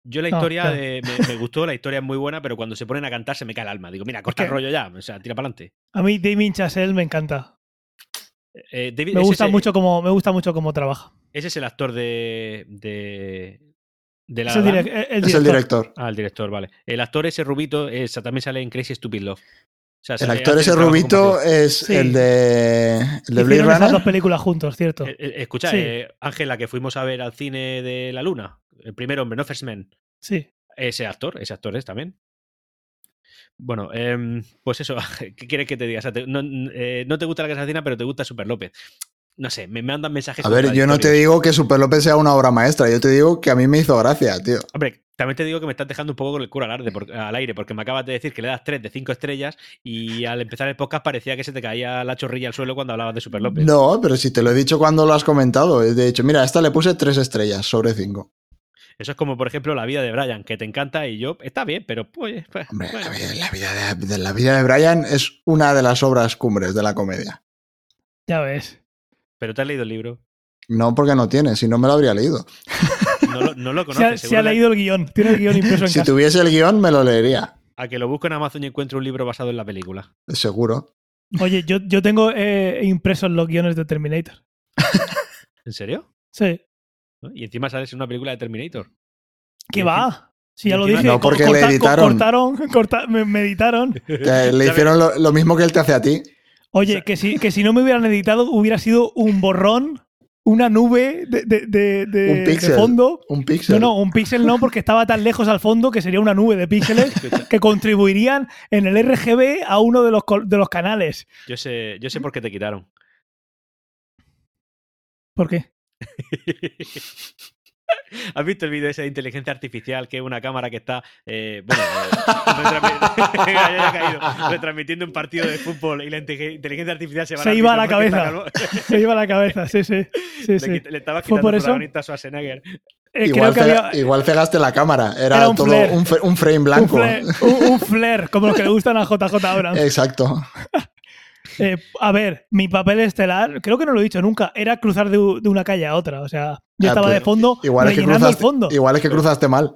[SPEAKER 4] Yo la
[SPEAKER 3] No,
[SPEAKER 4] historia
[SPEAKER 3] claro.
[SPEAKER 4] de- me, me gustó, la historia es muy buena, pero cuando se ponen a cantar se me cae el alma. Digo, mira, corta el rollo ya, o sea, tira para adelante.
[SPEAKER 3] A mí Damien Chazelle me encanta.
[SPEAKER 4] Eh, David-
[SPEAKER 3] Me gusta mucho como me gusta mucho cómo trabaja.
[SPEAKER 4] Ese es el actor de. de. De la.
[SPEAKER 3] Es el,
[SPEAKER 4] La
[SPEAKER 3] direc-
[SPEAKER 4] Land.
[SPEAKER 3] el- el
[SPEAKER 2] es el
[SPEAKER 3] director.
[SPEAKER 4] Ah, el director, vale. El actor ese rubito también sale en Crazy Stupid Love. O sea,
[SPEAKER 2] El actor ese rubito es
[SPEAKER 3] Sí.
[SPEAKER 2] el de, el de Blade
[SPEAKER 3] esas dos
[SPEAKER 2] Runner.
[SPEAKER 3] películas juntos, cierto.
[SPEAKER 4] Eh, eh, escucha,
[SPEAKER 3] Sí.
[SPEAKER 4] eh, Ángela, que fuimos a ver al cine de la luna, el primer hombre, no First Man.
[SPEAKER 3] Sí.
[SPEAKER 4] Ese actor, ese actor es también. Bueno, em, pues eso, (laughs) ¿qué quieres que te diga? O sea, te- no, eh, no te gusta la Casa Cina, pero te gusta Super López. No sé, me mandan mensajes.
[SPEAKER 2] A ver, yo no te digo que Super López sea una obra maestra, yo te digo que a mí me hizo gracia, tío.
[SPEAKER 4] Hombre, también te digo que me estás dejando un poco con el culo al, arde por- al aire, porque me acabas de decir que le das 3 de 5 estrellas y al empezar el podcast parecía que se te caía la chorrilla al suelo cuando hablabas de Super López.
[SPEAKER 2] No, pero si te lo he dicho cuando lo has comentado. De hecho, mira, a esta le puse tres estrellas sobre cinco.
[SPEAKER 4] Eso es como, por ejemplo, La vida de Brian, que te encanta y yo, está bien, pero pues. pues,
[SPEAKER 2] Hombre,
[SPEAKER 4] bueno.
[SPEAKER 2] la, vida, la vida de, de la vida de Brian es una de las obras cumbres de la comedia.
[SPEAKER 3] Ya ves.
[SPEAKER 4] Pero te has leído el libro.
[SPEAKER 2] No porque no tiene, si no me lo habría leído.
[SPEAKER 4] No lo, no lo (laughs)
[SPEAKER 3] Se ha,
[SPEAKER 4] conoces.
[SPEAKER 3] se ha leído el guion. Tiene el guion impreso en (laughs)
[SPEAKER 2] Si
[SPEAKER 3] casa.
[SPEAKER 2] tuviese el guion, me lo leería,
[SPEAKER 4] A que lo busco en Amazon y encuentro un libro basado en la película.
[SPEAKER 2] seguro.
[SPEAKER 3] Oye, yo, yo tengo eh, impresos los guiones de Terminator.
[SPEAKER 4] ¿En serio?
[SPEAKER 3] Sí.
[SPEAKER 4] ¿No? Y encima sales en una película de Terminator.
[SPEAKER 3] ¿Qué va? Si ya
[SPEAKER 4] y
[SPEAKER 3] lo dije.
[SPEAKER 2] No, porque le editaron.
[SPEAKER 3] Cortaron, (laughs) corta- me, me editaron.
[SPEAKER 2] Que le hicieron lo, lo mismo que él te hace a ti.
[SPEAKER 3] Oye, que si, que si no me hubieran editado, hubiera sido un borrón, una nube de, de- de- de-
[SPEAKER 2] Un
[SPEAKER 3] de
[SPEAKER 2] píxel.
[SPEAKER 3] fondo.
[SPEAKER 2] Un píxel.
[SPEAKER 3] No, no, un píxel no, porque estaba tan lejos al fondo que sería una nube de píxeles (laughs) que contribuirían en el RGB a uno de los, de los canales.
[SPEAKER 4] Yo sé, yo sé por qué te quitaron.
[SPEAKER 3] ¿Por qué? (laughs)
[SPEAKER 4] ¿Has visto el vídeo ese de inteligencia artificial que es una cámara que está eh, bueno, eh, (laughs) retransmitiendo un partido de fútbol y la inte- inteligencia artificial se va
[SPEAKER 3] Se
[SPEAKER 4] al
[SPEAKER 3] iba a la cabeza. Se iba a la cabeza, sí, sí. sí,
[SPEAKER 4] le,
[SPEAKER 3] sí.
[SPEAKER 4] le estaba
[SPEAKER 3] ¿Fue
[SPEAKER 4] quitando
[SPEAKER 3] por eso?
[SPEAKER 4] protagonista a Schwarzenegger.
[SPEAKER 3] Eh,
[SPEAKER 2] igual,
[SPEAKER 3] creo que
[SPEAKER 2] cega-
[SPEAKER 3] había
[SPEAKER 2] igual cegaste la cámara. Era,
[SPEAKER 3] Era un
[SPEAKER 2] todo
[SPEAKER 3] flare.
[SPEAKER 2] un, frame
[SPEAKER 3] un
[SPEAKER 2] blanco.
[SPEAKER 3] flare, un- un flare, como los que le gustan a JJ Abrams.
[SPEAKER 2] Exacto.
[SPEAKER 3] Eh, a ver, mi papel estelar, creo que no lo he dicho nunca, era cruzar de, una calle a otra. O sea, yo
[SPEAKER 2] Ah,
[SPEAKER 3] estaba
[SPEAKER 2] pues,
[SPEAKER 3] de fondo
[SPEAKER 2] Igual es, que
[SPEAKER 3] el
[SPEAKER 2] cruzaste,
[SPEAKER 3] fondo.
[SPEAKER 2] igual es que cruzaste mal.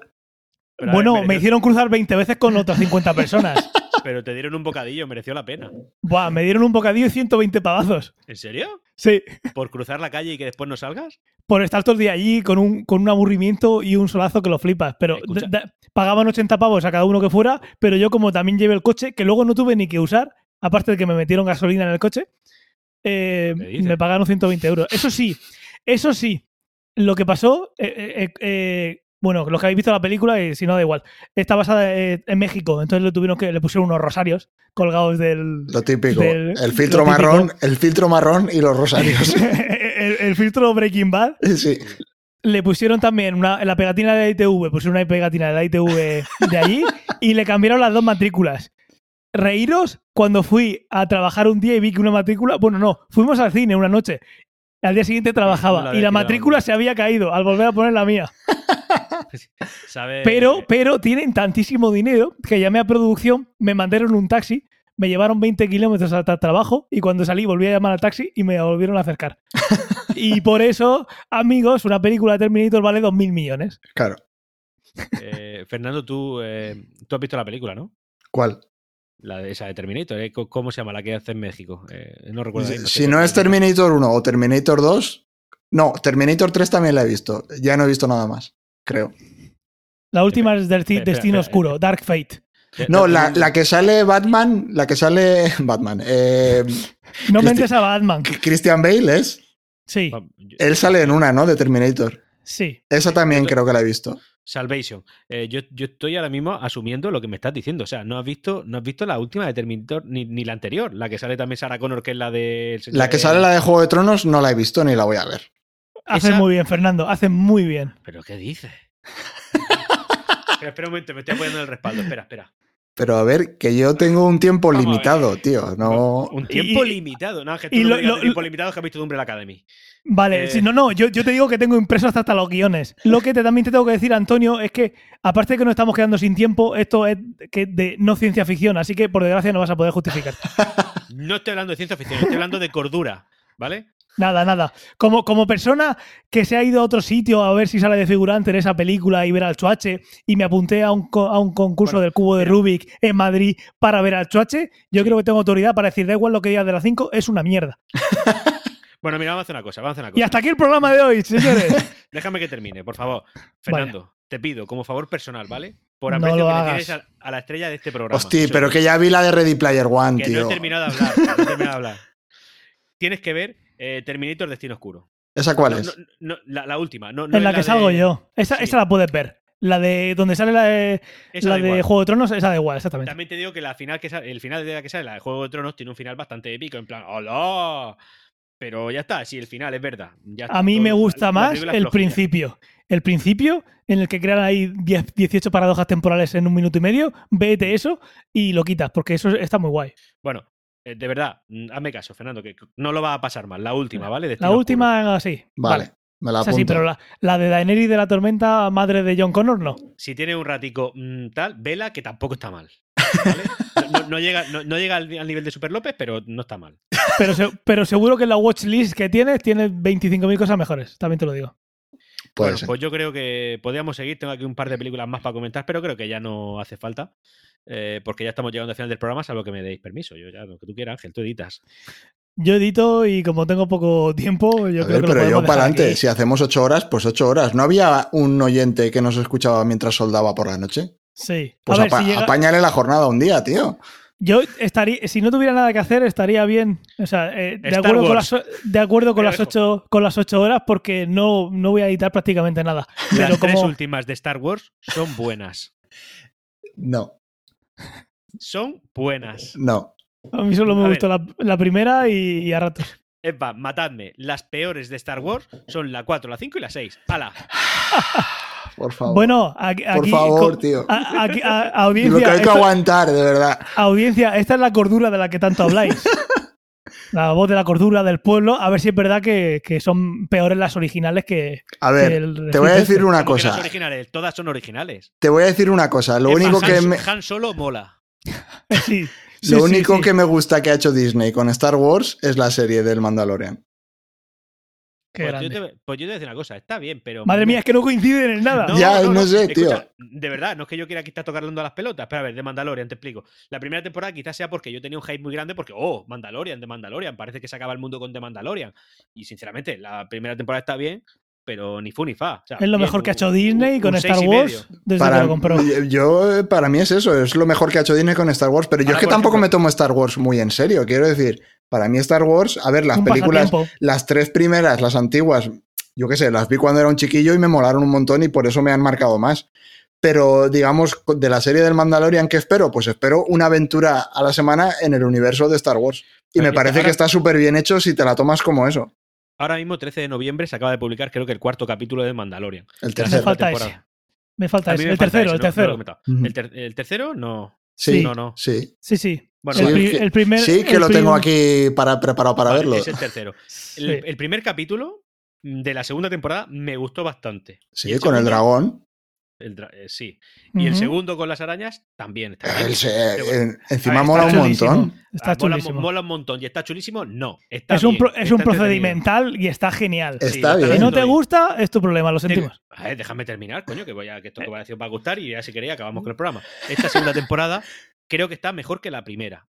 [SPEAKER 4] Pero, a ver,
[SPEAKER 3] Bueno, me hicieron cruzar 20 veces con otras 50 personas. (laughs)
[SPEAKER 4] pero te dieron un bocadillo, mereció la pena.
[SPEAKER 3] Buah, me dieron un bocadillo y 120 pavazos.
[SPEAKER 4] ¿En serio?
[SPEAKER 3] Sí,
[SPEAKER 4] ¿Por cruzar la calle y que después no salgas?
[SPEAKER 3] por estar todo el día allí con un, con un aburrimiento y un solazo que lo flipas. Pero pagaban 80 pavos a cada uno que fuera, pero yo como también llevé el coche, que luego no tuve ni que usar, aparte de que me metieron gasolina en el coche, eh, me pagaron 120 euros. Eso sí, eso sí, lo que pasó, eh, eh, eh, bueno, los que habéis visto la película, y si no da igual, está basada eh, en México, entonces le tuvieron que le pusieron unos rosarios colgados del
[SPEAKER 2] Lo típico.
[SPEAKER 3] Del-
[SPEAKER 2] el filtro
[SPEAKER 3] típico.
[SPEAKER 2] marrón, el filtro marrón y los rosarios. (laughs)
[SPEAKER 3] el, el filtro Breaking Bad.
[SPEAKER 2] sí.
[SPEAKER 3] Le pusieron también una, la pegatina de la ITV, pusieron una pegatina de la ITV de allí y le cambiaron las dos matrículas. Reíros cuando fui a trabajar un día y vi que una matrícula, bueno, no, fuimos al cine una noche. Al día siguiente trabajaba y la matrícula se había caído al volver a poner la mía. (laughs) Pero, pero tienen tantísimo dinero que llamé a producción, me mandaron un taxi, me llevaron 20 kilómetros hasta el trabajo y cuando salí volví a llamar al taxi y me volvieron a acercar. (laughs) y por eso, amigos, una película de Terminator vale 2.000 millones.
[SPEAKER 2] Claro.
[SPEAKER 4] Eh, Fernando, tú, eh, tú has visto la película, ¿no?
[SPEAKER 2] ¿Cuál?
[SPEAKER 4] La de esa de Terminator. ¿eh? ¿Cómo se llama? La que hace en México. Eh, no recuerdo.
[SPEAKER 2] Si no es. Terminator 1 o Terminator 2. No, Terminator 3 también la he visto. Ya no he visto nada más, creo.
[SPEAKER 3] La última es del
[SPEAKER 4] espera,
[SPEAKER 3] Destino
[SPEAKER 4] espera,
[SPEAKER 3] Oscuro, Dark Fate.
[SPEAKER 2] No, la, la que sale Batman, la que sale (laughs) Batman. eh, (laughs)
[SPEAKER 3] No mentes a Batman.
[SPEAKER 2] Christian Bale es.
[SPEAKER 3] Sí,
[SPEAKER 2] Él sale en una, ¿no? De Terminator.
[SPEAKER 3] sí.
[SPEAKER 2] Esa también creo que la he visto.
[SPEAKER 4] Salvation. Eh, yo, yo estoy ahora mismo asumiendo lo que me estás diciendo. O sea, no has visto, no has visto la última de Terminator ni, ni la anterior. La que sale también Sarah Connor, que es la de.
[SPEAKER 2] La que sale la de Juego de Tronos no la he visto ni la voy a ver.
[SPEAKER 3] Hace
[SPEAKER 4] Esa-
[SPEAKER 3] muy bien, Fernando. Hace muy bien.
[SPEAKER 4] ¿Pero qué dices? espera, espera un momento, me estoy apoyando en el respaldo. Espera, espera.
[SPEAKER 2] Pero a ver, que yo tengo un tiempo
[SPEAKER 4] Vamos
[SPEAKER 2] limitado, tío. No.
[SPEAKER 4] Un tiempo
[SPEAKER 3] Y-
[SPEAKER 4] limitado. No, es que tú
[SPEAKER 3] y
[SPEAKER 4] no
[SPEAKER 3] lo-
[SPEAKER 4] me digas
[SPEAKER 3] lo-
[SPEAKER 4] de tiempo limitado es que has visto Umbrella Academy.
[SPEAKER 3] Vale,
[SPEAKER 4] Eh.
[SPEAKER 3] no, no, yo, yo te digo que tengo impresos hasta los guiones. Lo que te, también te tengo que decir, Antonio, es que aparte de que nos estamos quedando sin tiempo, esto es que de no ciencia ficción, así que por desgracia no vas a poder justificar. (laughs)
[SPEAKER 4] No estoy hablando de ciencia ficción, estoy hablando de cordura. ¿Vale?
[SPEAKER 3] Nada, nada. Como, como persona que se ha ido a otro sitio a ver si sale de figurante en esa película y ver al Chuache, y me apunté a un, a un concurso
[SPEAKER 4] Bueno,
[SPEAKER 3] del cubo de
[SPEAKER 4] mira.
[SPEAKER 3] Rubik en Madrid para ver al Chuache, yo creo que tengo autoridad para decir, da igual lo que digas de las 5, es una mierda. (laughs)
[SPEAKER 4] Bueno, mira, vamos a hacer una cosa, vamos a hacer una
[SPEAKER 3] Y
[SPEAKER 4] cosa.
[SPEAKER 3] hasta aquí el programa de hoy, señores. (laughs)
[SPEAKER 4] Déjame que termine, por favor. Fernando, te pido, como favor personal, ¿vale? Por
[SPEAKER 3] No
[SPEAKER 4] aprecio
[SPEAKER 3] lo
[SPEAKER 4] que le
[SPEAKER 3] hagas.
[SPEAKER 4] tienes a, a la estrella de este programa.
[SPEAKER 2] Hostia, pero que ya vi la de Ready Player One,
[SPEAKER 4] que no
[SPEAKER 2] tío.
[SPEAKER 4] he terminado de hablar. que no he terminado de (laughs) hablar. Tienes que ver eh, Terminator Destino Oscuro.
[SPEAKER 2] ¿Esa cuál
[SPEAKER 4] No,
[SPEAKER 2] es?
[SPEAKER 4] no, no, la, la última. No, no
[SPEAKER 3] en la que
[SPEAKER 4] de-
[SPEAKER 3] salgo yo. Esa,
[SPEAKER 4] Sí.
[SPEAKER 3] esa la puedes ver. La de donde sale la de, la de
[SPEAKER 4] igual.
[SPEAKER 3] Juego de Tronos, esa da igual, exactamente.
[SPEAKER 4] También te digo que la final que sale- el final de la que sale, la de Juego de Tronos, tiene un final bastante épico, en plan, ¡hola! Pero ya está, sí, el final es verdad. ya está,
[SPEAKER 3] A mí
[SPEAKER 4] todo-
[SPEAKER 3] me gusta
[SPEAKER 4] la
[SPEAKER 3] más el principio. El principio, en el que crean ahí 10, 18 paradojas temporales en un minuto y medio, vete eso y lo quitas, porque eso está muy guay.
[SPEAKER 4] Bueno, eh, de verdad, mm, hazme caso, Fernando, que no lo va a pasar mal. La última, ¿vale? Destino
[SPEAKER 3] La
[SPEAKER 4] Oscuro.
[SPEAKER 3] última, sí.
[SPEAKER 2] Vale, me la apunto.
[SPEAKER 3] sí, pero la, la de Daenerys de la Tormenta, madre de John Connor, no.
[SPEAKER 4] Si tiene un ratico mm, tal, vela que tampoco está mal. ¿vale? No, no- no llega, no, no llega al, al nivel de Super López, pero no está mal.
[SPEAKER 3] Pero, se- pero seguro que en la watchlist que tienes, tienes 25.000 cosas mejores, también te lo digo.
[SPEAKER 2] Puede
[SPEAKER 4] bueno,
[SPEAKER 2] ser.
[SPEAKER 4] pues yo creo que podríamos seguir. Tengo aquí un par de películas más para comentar, pero creo que ya no hace falta. eh, porque ya estamos llegando al final del programa, salvo que me deis permiso. Yo ya lo que tú quieras, Ángel, tú editas.
[SPEAKER 3] Yo edito y como tengo poco tiempo, yo
[SPEAKER 2] A
[SPEAKER 3] creo
[SPEAKER 2] ver,
[SPEAKER 3] que lo
[SPEAKER 2] pero yo para adelante, si hacemos ocho horas, pues ocho horas. ¿No había un oyente que nos escuchaba mientras soldaba por la noche?
[SPEAKER 3] Sí.
[SPEAKER 2] Pues
[SPEAKER 3] a ver,
[SPEAKER 2] apa-
[SPEAKER 3] si llega-
[SPEAKER 2] apáñale la jornada un día, tío.
[SPEAKER 3] Yo estaría, si no tuviera nada que hacer, estaría bien. O sea, eh, de, acuerdo con las, o- de acuerdo con
[SPEAKER 4] Mira,
[SPEAKER 3] las
[SPEAKER 4] hijo.
[SPEAKER 3] ocho, con las ocho horas, porque no, no voy a editar prácticamente nada. Pero
[SPEAKER 4] Las tres últimas de Star Wars son buenas.
[SPEAKER 2] No,
[SPEAKER 4] Son buenas.
[SPEAKER 2] no.
[SPEAKER 3] a mí solo me
[SPEAKER 4] A
[SPEAKER 3] gustó la, la primera y, y a ratos.
[SPEAKER 4] Epa, matadme. Las peores de Star Wars son la 4, la 5 y la 6. ¡Hala! (laughs)
[SPEAKER 2] Por favor.
[SPEAKER 3] Bueno, aquí,
[SPEAKER 2] por
[SPEAKER 3] aquí-
[SPEAKER 2] favor, tío.
[SPEAKER 3] a- aquí- a- (laughs)
[SPEAKER 2] Y lo que
[SPEAKER 3] audiencia,
[SPEAKER 2] hay que
[SPEAKER 3] esto-
[SPEAKER 2] aguantar, de verdad.
[SPEAKER 3] audiencia, esta es la cordura de la que tanto habláis. (laughs) La voz de la cordura del pueblo, a ver si es verdad que, que son peores las originales que,
[SPEAKER 2] A
[SPEAKER 3] que
[SPEAKER 2] ver,
[SPEAKER 3] el
[SPEAKER 2] te voy a decir
[SPEAKER 3] este.
[SPEAKER 2] una
[SPEAKER 4] ¿Cómo que
[SPEAKER 2] cosa.
[SPEAKER 4] las originales? Todas son originales.
[SPEAKER 2] Te voy a decir una cosa. Lo único que me,
[SPEAKER 4] Han Solo mola.
[SPEAKER 3] Sí, sí,
[SPEAKER 2] lo único
[SPEAKER 3] sí.
[SPEAKER 2] que me gusta que ha hecho Disney con Star Wars es la serie del Mandalorian.
[SPEAKER 3] Qué
[SPEAKER 4] Pues yo, te, pues yo te voy a decir una cosa, está bien, pero.
[SPEAKER 3] Madre mía, es que no coinciden en nada.
[SPEAKER 2] Ya, no sé,
[SPEAKER 4] Escucha, De verdad, no es que yo quiera aquí estar tocando a las pelotas. Pero a ver, de Mandalorian, te explico. La primera temporada quizás sea porque yo tenía un hype muy grande porque, oh, Mandalorian, de Mandalorian, parece que se acaba el mundo con The Mandalorian. Y sinceramente, la primera temporada está bien, pero ni fu ni fa. O sea,
[SPEAKER 3] Es lo
[SPEAKER 4] bien,
[SPEAKER 3] mejor que ha hecho Disney
[SPEAKER 4] un-
[SPEAKER 3] con
[SPEAKER 4] un
[SPEAKER 3] Star Wars desde
[SPEAKER 2] Para,
[SPEAKER 3] que lo compró.
[SPEAKER 2] yo, para mí es eso, es lo mejor que ha hecho Disney con Star Wars, pero yo
[SPEAKER 4] Ahora,
[SPEAKER 2] es que tampoco
[SPEAKER 4] ejemplo-
[SPEAKER 2] me tomo Star Wars muy en serio, quiero decir, para mí Star Wars, a ver, las
[SPEAKER 3] Un
[SPEAKER 2] películas,
[SPEAKER 3] pasatiempo.
[SPEAKER 2] las tres primeras, las antiguas, yo qué sé, las vi cuando era un chiquillo y me molaron un montón y por eso me han marcado más. Pero digamos, de la serie del Mandalorian, ¿qué espero? Pues espero una aventura a la semana en el universo de Star Wars. Y me parece que está súper bien hecho si te la tomas como eso.
[SPEAKER 4] Ahora mismo, 13 de noviembre, se acaba de publicar, creo que el cuarto capítulo de Mandalorian.
[SPEAKER 2] El
[SPEAKER 3] Me
[SPEAKER 2] tercero.
[SPEAKER 4] segunda
[SPEAKER 3] falta ese. Me falta ese.
[SPEAKER 4] me
[SPEAKER 3] El
[SPEAKER 4] falta
[SPEAKER 3] tercero,
[SPEAKER 4] ese,
[SPEAKER 3] el
[SPEAKER 4] no- no
[SPEAKER 3] tercero.
[SPEAKER 4] comentado.
[SPEAKER 2] Ujú.
[SPEAKER 4] ¿El, ter- el tercero? No.
[SPEAKER 2] Sí,
[SPEAKER 4] No, no.
[SPEAKER 2] sí.
[SPEAKER 3] Sí, sí.
[SPEAKER 4] Bueno,
[SPEAKER 3] el,
[SPEAKER 2] Sí,
[SPEAKER 3] pri-
[SPEAKER 2] que-
[SPEAKER 3] el primer.
[SPEAKER 2] Sí, que
[SPEAKER 3] el
[SPEAKER 2] lo tengo aquí para, preparado para
[SPEAKER 4] Vale,
[SPEAKER 2] verlo.
[SPEAKER 4] Es el tercero. El,
[SPEAKER 3] Sí.
[SPEAKER 4] el primer capítulo de la segunda temporada me gustó bastante.
[SPEAKER 2] Sí, con el dragón.
[SPEAKER 4] El eh, sí. Y el segundo con las arañas también está bien.
[SPEAKER 2] En- encima mola un
[SPEAKER 3] chulísimo.
[SPEAKER 2] montón.
[SPEAKER 3] Está
[SPEAKER 4] ah, mola,
[SPEAKER 3] chulísimo.
[SPEAKER 4] mola un montón y está chulísimo. No. Está
[SPEAKER 3] es un, pro- es
[SPEAKER 4] está
[SPEAKER 3] un procedimental y está genial.
[SPEAKER 2] Está
[SPEAKER 4] Sí, lo
[SPEAKER 2] bien.
[SPEAKER 3] Si no te gusta, es tu problema, lo sentimos.
[SPEAKER 4] A ver, déjame terminar, coño, que, voy a, que esto que va a decir va a gustar y ya si queréis acabamos con el (laughs) programa. Esta segunda temporada creo que está mejor que la primera.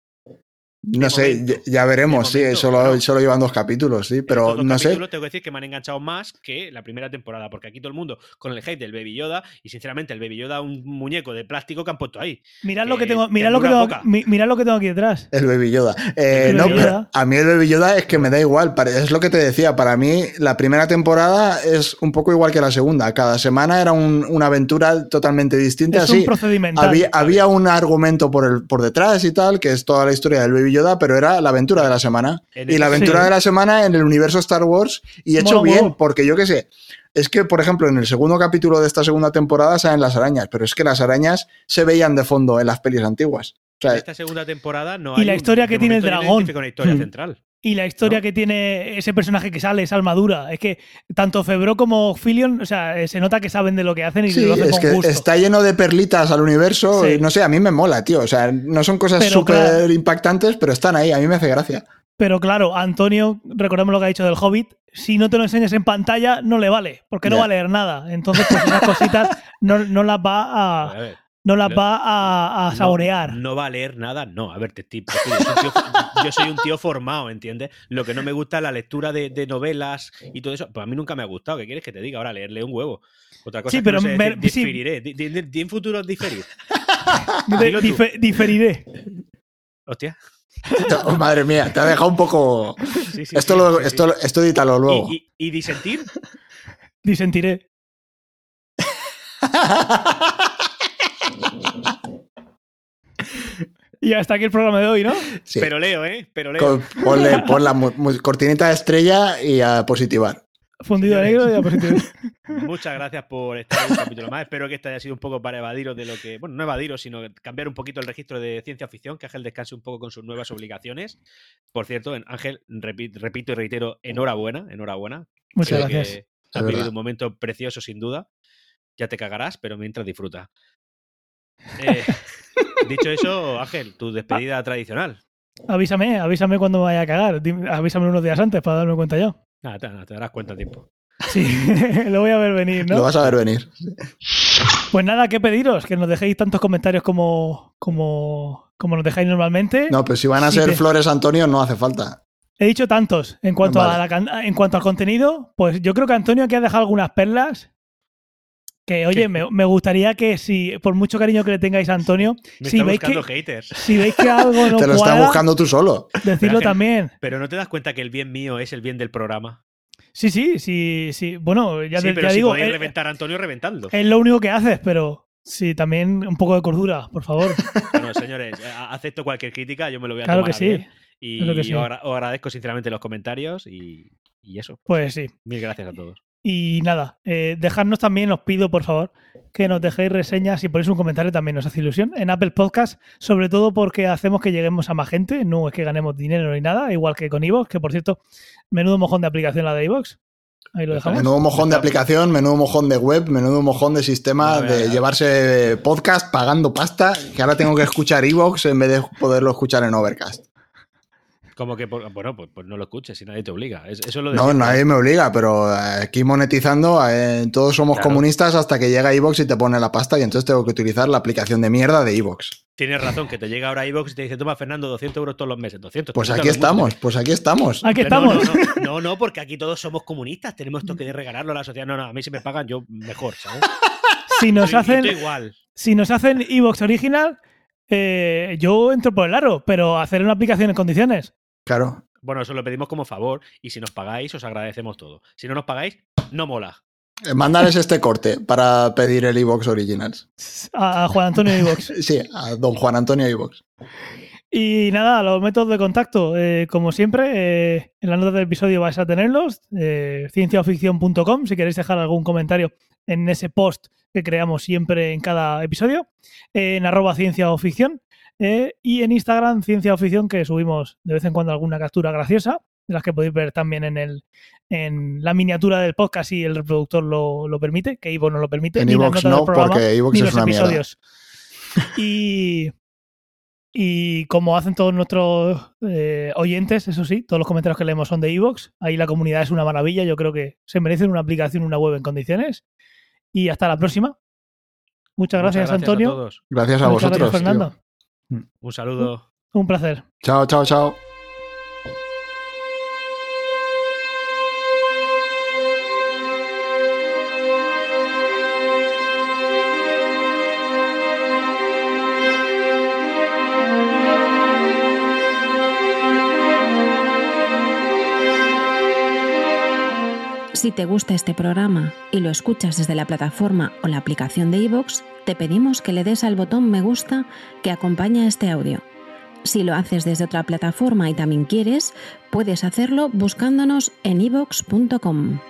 [SPEAKER 2] No sé,
[SPEAKER 4] momento.
[SPEAKER 2] ya, ya veremos,
[SPEAKER 4] momento,
[SPEAKER 2] sí, solo,
[SPEAKER 4] claro.
[SPEAKER 2] solo llevan dos capítulos, sí, pero no sé.
[SPEAKER 4] capítulos tengo que decir que me han enganchado más que la primera temporada, porque aquí todo el mundo con el hype del Baby Yoda y sinceramente el Baby Yoda un muñeco de plástico que han puesto ahí.
[SPEAKER 3] Mirad lo
[SPEAKER 4] que
[SPEAKER 3] tengo, mirad lo que tengo, mirad lo que tengo aquí detrás.
[SPEAKER 2] El Baby Yoda. Eh,
[SPEAKER 3] El
[SPEAKER 2] no,
[SPEAKER 3] Baby
[SPEAKER 2] pero
[SPEAKER 3] Yoda.
[SPEAKER 2] a mí el Baby Yoda es que me da igual. Es lo que te decía. Para mí, la primera temporada es un poco igual que la segunda. Cada semana era un- una aventura totalmente distinta.
[SPEAKER 3] Es
[SPEAKER 2] Así,
[SPEAKER 3] un procedimental.
[SPEAKER 2] había, había un argumento por, el, por detrás y tal, que es toda la historia del Baby Yoda, pero era la aventura de la semana. Y la aventura
[SPEAKER 3] Sí.
[SPEAKER 2] de la semana en el universo Star Wars y hecho bien, porque yo qué sé. Es que, por ejemplo, en el segundo capítulo de esta segunda temporada salen las arañas, pero es que las arañas se veían de fondo en las pelis antiguas. O sea,
[SPEAKER 4] En esta segunda temporada no
[SPEAKER 3] Y la
[SPEAKER 4] un-
[SPEAKER 3] historia que tiene el dragón.
[SPEAKER 4] identifico una historia
[SPEAKER 2] Hmm.
[SPEAKER 4] central.
[SPEAKER 3] Y la historia
[SPEAKER 4] ¿no?
[SPEAKER 3] que tiene ese personaje que sale, esa armadura. Es que tanto Febro como Filion, o sea, eh, se nota que saben de lo que hacen y
[SPEAKER 2] Sí,
[SPEAKER 3] lo hacen
[SPEAKER 2] es
[SPEAKER 3] con
[SPEAKER 2] que
[SPEAKER 3] gusto.
[SPEAKER 2] está lleno de perlitas al universo.
[SPEAKER 3] Sí.
[SPEAKER 2] y No sé, a mí me mola, tío. O sea, no son cosas súper
[SPEAKER 3] claro.
[SPEAKER 2] impactantes, pero están ahí. A mí me hace gracia.
[SPEAKER 3] Pero claro, Antonio, recordemos lo que ha dicho del Hobbit, si no te lo enseñas en pantalla, no le vale, porque no va a leer nada. Entonces, pues esas cositas (laughs) no, no las va
[SPEAKER 4] A
[SPEAKER 3] a,
[SPEAKER 4] ver,
[SPEAKER 3] no las
[SPEAKER 4] no-
[SPEAKER 3] va a, a
[SPEAKER 4] no-
[SPEAKER 3] saborear.
[SPEAKER 4] No, va a leer nada, no. A ver, te, te- te- yo, soy un tío, (laughs) yo soy un tío formado, ¿entiendes? Lo que no me gusta es la lectura de, de novelas y todo eso. Pues a mí nunca me ha gustado. ¿Qué quieres que te diga? Ahora, leerle un huevo. Otra cosa
[SPEAKER 3] Sí,
[SPEAKER 4] es que
[SPEAKER 3] pero
[SPEAKER 4] no sé
[SPEAKER 3] ver-
[SPEAKER 4] decir,
[SPEAKER 3] sí.
[SPEAKER 4] diferiré. Di, di- di- di en futuro diferir. (laughs)
[SPEAKER 3] Diferiré.
[SPEAKER 4] Hostia.
[SPEAKER 2] Oh, madre mía, te ha dejado un poco.
[SPEAKER 4] Sí, sí,
[SPEAKER 2] esto,
[SPEAKER 4] sí,
[SPEAKER 2] lo,
[SPEAKER 4] sí, sí.
[SPEAKER 2] esto, esto edítalo luego.
[SPEAKER 4] ¿Y, y, y disentir?
[SPEAKER 3] Disentiré. (laughs) Y hasta aquí el programa de hoy, ¿no?
[SPEAKER 2] Sí.
[SPEAKER 4] Pero leo, ¿eh? Pero leo.
[SPEAKER 2] Con- ponle, (laughs) pon la cortinita de estrella y a positivar.
[SPEAKER 3] Fundido a negro y a positivo. (laughs)
[SPEAKER 4] Muchas gracias por estar en un capítulo más. Espero que este haya sido un poco para evadiros de lo que. Bueno, no evadiros, sino cambiar un poquito el registro de ciencia ficción, que Ángel descanse un poco con sus nuevas obligaciones. Por cierto, en- Ángel, repi- repito y reitero, enhorabuena, enhorabuena.
[SPEAKER 3] Muchas
[SPEAKER 4] Creo
[SPEAKER 3] gracias.
[SPEAKER 4] Has vivido un momento precioso, sin duda. Ya te cagarás, pero mientras disfruta. Eh, (laughs) dicho eso, Ángel, tu despedida tradicional.
[SPEAKER 3] Avísame, avísame cuando me vaya a cagar. Avísame unos días antes para darme cuenta yo.
[SPEAKER 4] Nada, te, nada, te darás cuenta a tiempo.
[SPEAKER 3] Sí, (laughs) lo voy a ver venir,
[SPEAKER 2] Lo
[SPEAKER 3] ¿no?
[SPEAKER 2] vas a ver venir.
[SPEAKER 3] Pues nada, que pediros que nos dejéis tantos comentarios como, como, como nos dejáis normalmente.
[SPEAKER 2] No, pues si van a
[SPEAKER 3] Sí,
[SPEAKER 2] ser flores Antonio, no hace falta.
[SPEAKER 3] he dicho tantos. En cuanto,
[SPEAKER 2] Vale.
[SPEAKER 3] a la en cuanto al contenido, pues yo creo que Antonio aquí ha dejado algunas perlas. Que, oye, me, me gustaría que si, por mucho cariño que le tengáis a Antonio,
[SPEAKER 4] Me
[SPEAKER 3] si
[SPEAKER 4] está
[SPEAKER 3] veis,
[SPEAKER 4] buscando
[SPEAKER 3] que,
[SPEAKER 4] haters.
[SPEAKER 3] si veis que algo (laughs) no
[SPEAKER 2] Te lo estás
[SPEAKER 3] cuadra,
[SPEAKER 2] buscando tú solo.
[SPEAKER 3] decirlo
[SPEAKER 4] Pero-
[SPEAKER 3] también.
[SPEAKER 4] Pero no te das cuenta que el bien mío es el bien del programa.
[SPEAKER 3] Sí, sí, sí, sí. Bueno, ya,
[SPEAKER 4] sí,
[SPEAKER 3] te-
[SPEAKER 4] pero
[SPEAKER 3] ya
[SPEAKER 4] si
[SPEAKER 3] digo,
[SPEAKER 4] podéis
[SPEAKER 3] eh,
[SPEAKER 4] reventar a Antonio reventando.
[SPEAKER 3] es lo único que haces, pero sí, también un poco de cordura, por favor. (laughs)
[SPEAKER 4] Bueno, señores, acepto cualquier crítica, yo me lo voy a
[SPEAKER 3] Claro
[SPEAKER 4] tomar
[SPEAKER 3] que
[SPEAKER 4] a
[SPEAKER 3] sí.
[SPEAKER 4] bien. Y
[SPEAKER 3] que sí.
[SPEAKER 4] os agradezco sinceramente los comentarios y, y eso.
[SPEAKER 3] Pues sí.
[SPEAKER 4] Mil gracias a todos.
[SPEAKER 3] Y nada, eh, dejadnos también, os pido por favor, que nos dejéis reseñas y ponéis un comentario también, nos hace ilusión. En Apple Podcast, sobre todo porque hacemos que lleguemos a más gente, no es que ganemos dinero ni nada, igual que con Evox, que por cierto, menudo mojón de aplicación la de Evox. Ahí lo dejamos.
[SPEAKER 2] Menudo mojón de aplicación, menudo mojón de web, menudo mojón de sistema de llevarse podcast pagando pasta, que ahora tengo que escuchar Evox en vez de poderlo escuchar en Overcast.
[SPEAKER 4] Como que, bueno, pues, pues no lo escuches si nadie te obliga. Es- eso es lo de
[SPEAKER 2] No,
[SPEAKER 4] siempre.
[SPEAKER 2] nadie me obliga, pero eh, aquí monetizando, eh, todos somos
[SPEAKER 4] Claro.
[SPEAKER 2] comunistas hasta que llega Evox y te pone la pasta y entonces tengo que utilizar la aplicación de mierda de Evox.
[SPEAKER 4] Tienes razón, que te llega ahora iVoox y te dice, toma Fernando, 200 euros todos los meses. 200.
[SPEAKER 2] Pues
[SPEAKER 4] 300
[SPEAKER 2] aquí estamos, pues aquí estamos.
[SPEAKER 3] Aquí
[SPEAKER 4] no,
[SPEAKER 3] estamos.
[SPEAKER 4] No, no, (laughs) no, no, porque aquí todos somos comunistas. Tenemos esto que regalarlo a la sociedad. No, no, a mí si me pagan, yo mejor, ¿sabes? (laughs)
[SPEAKER 3] Si nos hacen,
[SPEAKER 4] igual.
[SPEAKER 3] si nos hacen Evox original, eh, yo entro por el aro, pero hacer una aplicación en condiciones.
[SPEAKER 2] Claro.
[SPEAKER 4] Bueno, eso lo pedimos como favor y si nos pagáis, os agradecemos todo. Si no nos pagáis, no mola.
[SPEAKER 2] Eh, Mándales este corte para pedir el Evox Originals. (laughs)
[SPEAKER 3] A, a Juan Antonio Evox. (laughs)
[SPEAKER 2] Sí, a don Juan Antonio Evox.
[SPEAKER 3] Y nada, los métodos de contacto, eh, como siempre, eh, en la nota del episodio vais a tenerlos, eh, cienciaoficción.com, si queréis dejar algún comentario en ese post que creamos siempre en cada episodio, eh, en arroba cienciaoficción, eh, y en Instagram cienciaoficción, que subimos de vez en cuando alguna captura graciosa, de las que podéis ver también en el en la miniatura del podcast si el reproductor lo, lo permite, que Ivo no lo permite,
[SPEAKER 2] En
[SPEAKER 3] ni las
[SPEAKER 2] Evox
[SPEAKER 3] notas del
[SPEAKER 2] no,
[SPEAKER 3] programa,
[SPEAKER 2] porque Evox es
[SPEAKER 3] los
[SPEAKER 2] una mierda.
[SPEAKER 3] episodios. Y, y como hacen todos nuestros eh, oyentes, eso sí, todos los comentarios que leemos son de Evox. Ahí la comunidad es una maravilla. Yo creo que se merecen una aplicación, una web en condiciones. Y hasta la próxima. Muchas gracias,
[SPEAKER 4] Muchas
[SPEAKER 3] Antonio.
[SPEAKER 4] a todos.
[SPEAKER 2] Gracias a
[SPEAKER 3] Muchas
[SPEAKER 2] vosotros.
[SPEAKER 3] gracias, Fernando.
[SPEAKER 2] tío.
[SPEAKER 4] Un saludo.
[SPEAKER 3] Un placer.
[SPEAKER 2] Chao, chao, chao.
[SPEAKER 5] Si te gusta este programa y lo escuchas desde la plataforma o la aplicación de iVoox, te pedimos que le des al botón me gusta que acompaña este audio. Si lo haces desde otra plataforma y también quieres, puedes hacerlo buscándonos en iVoox.com.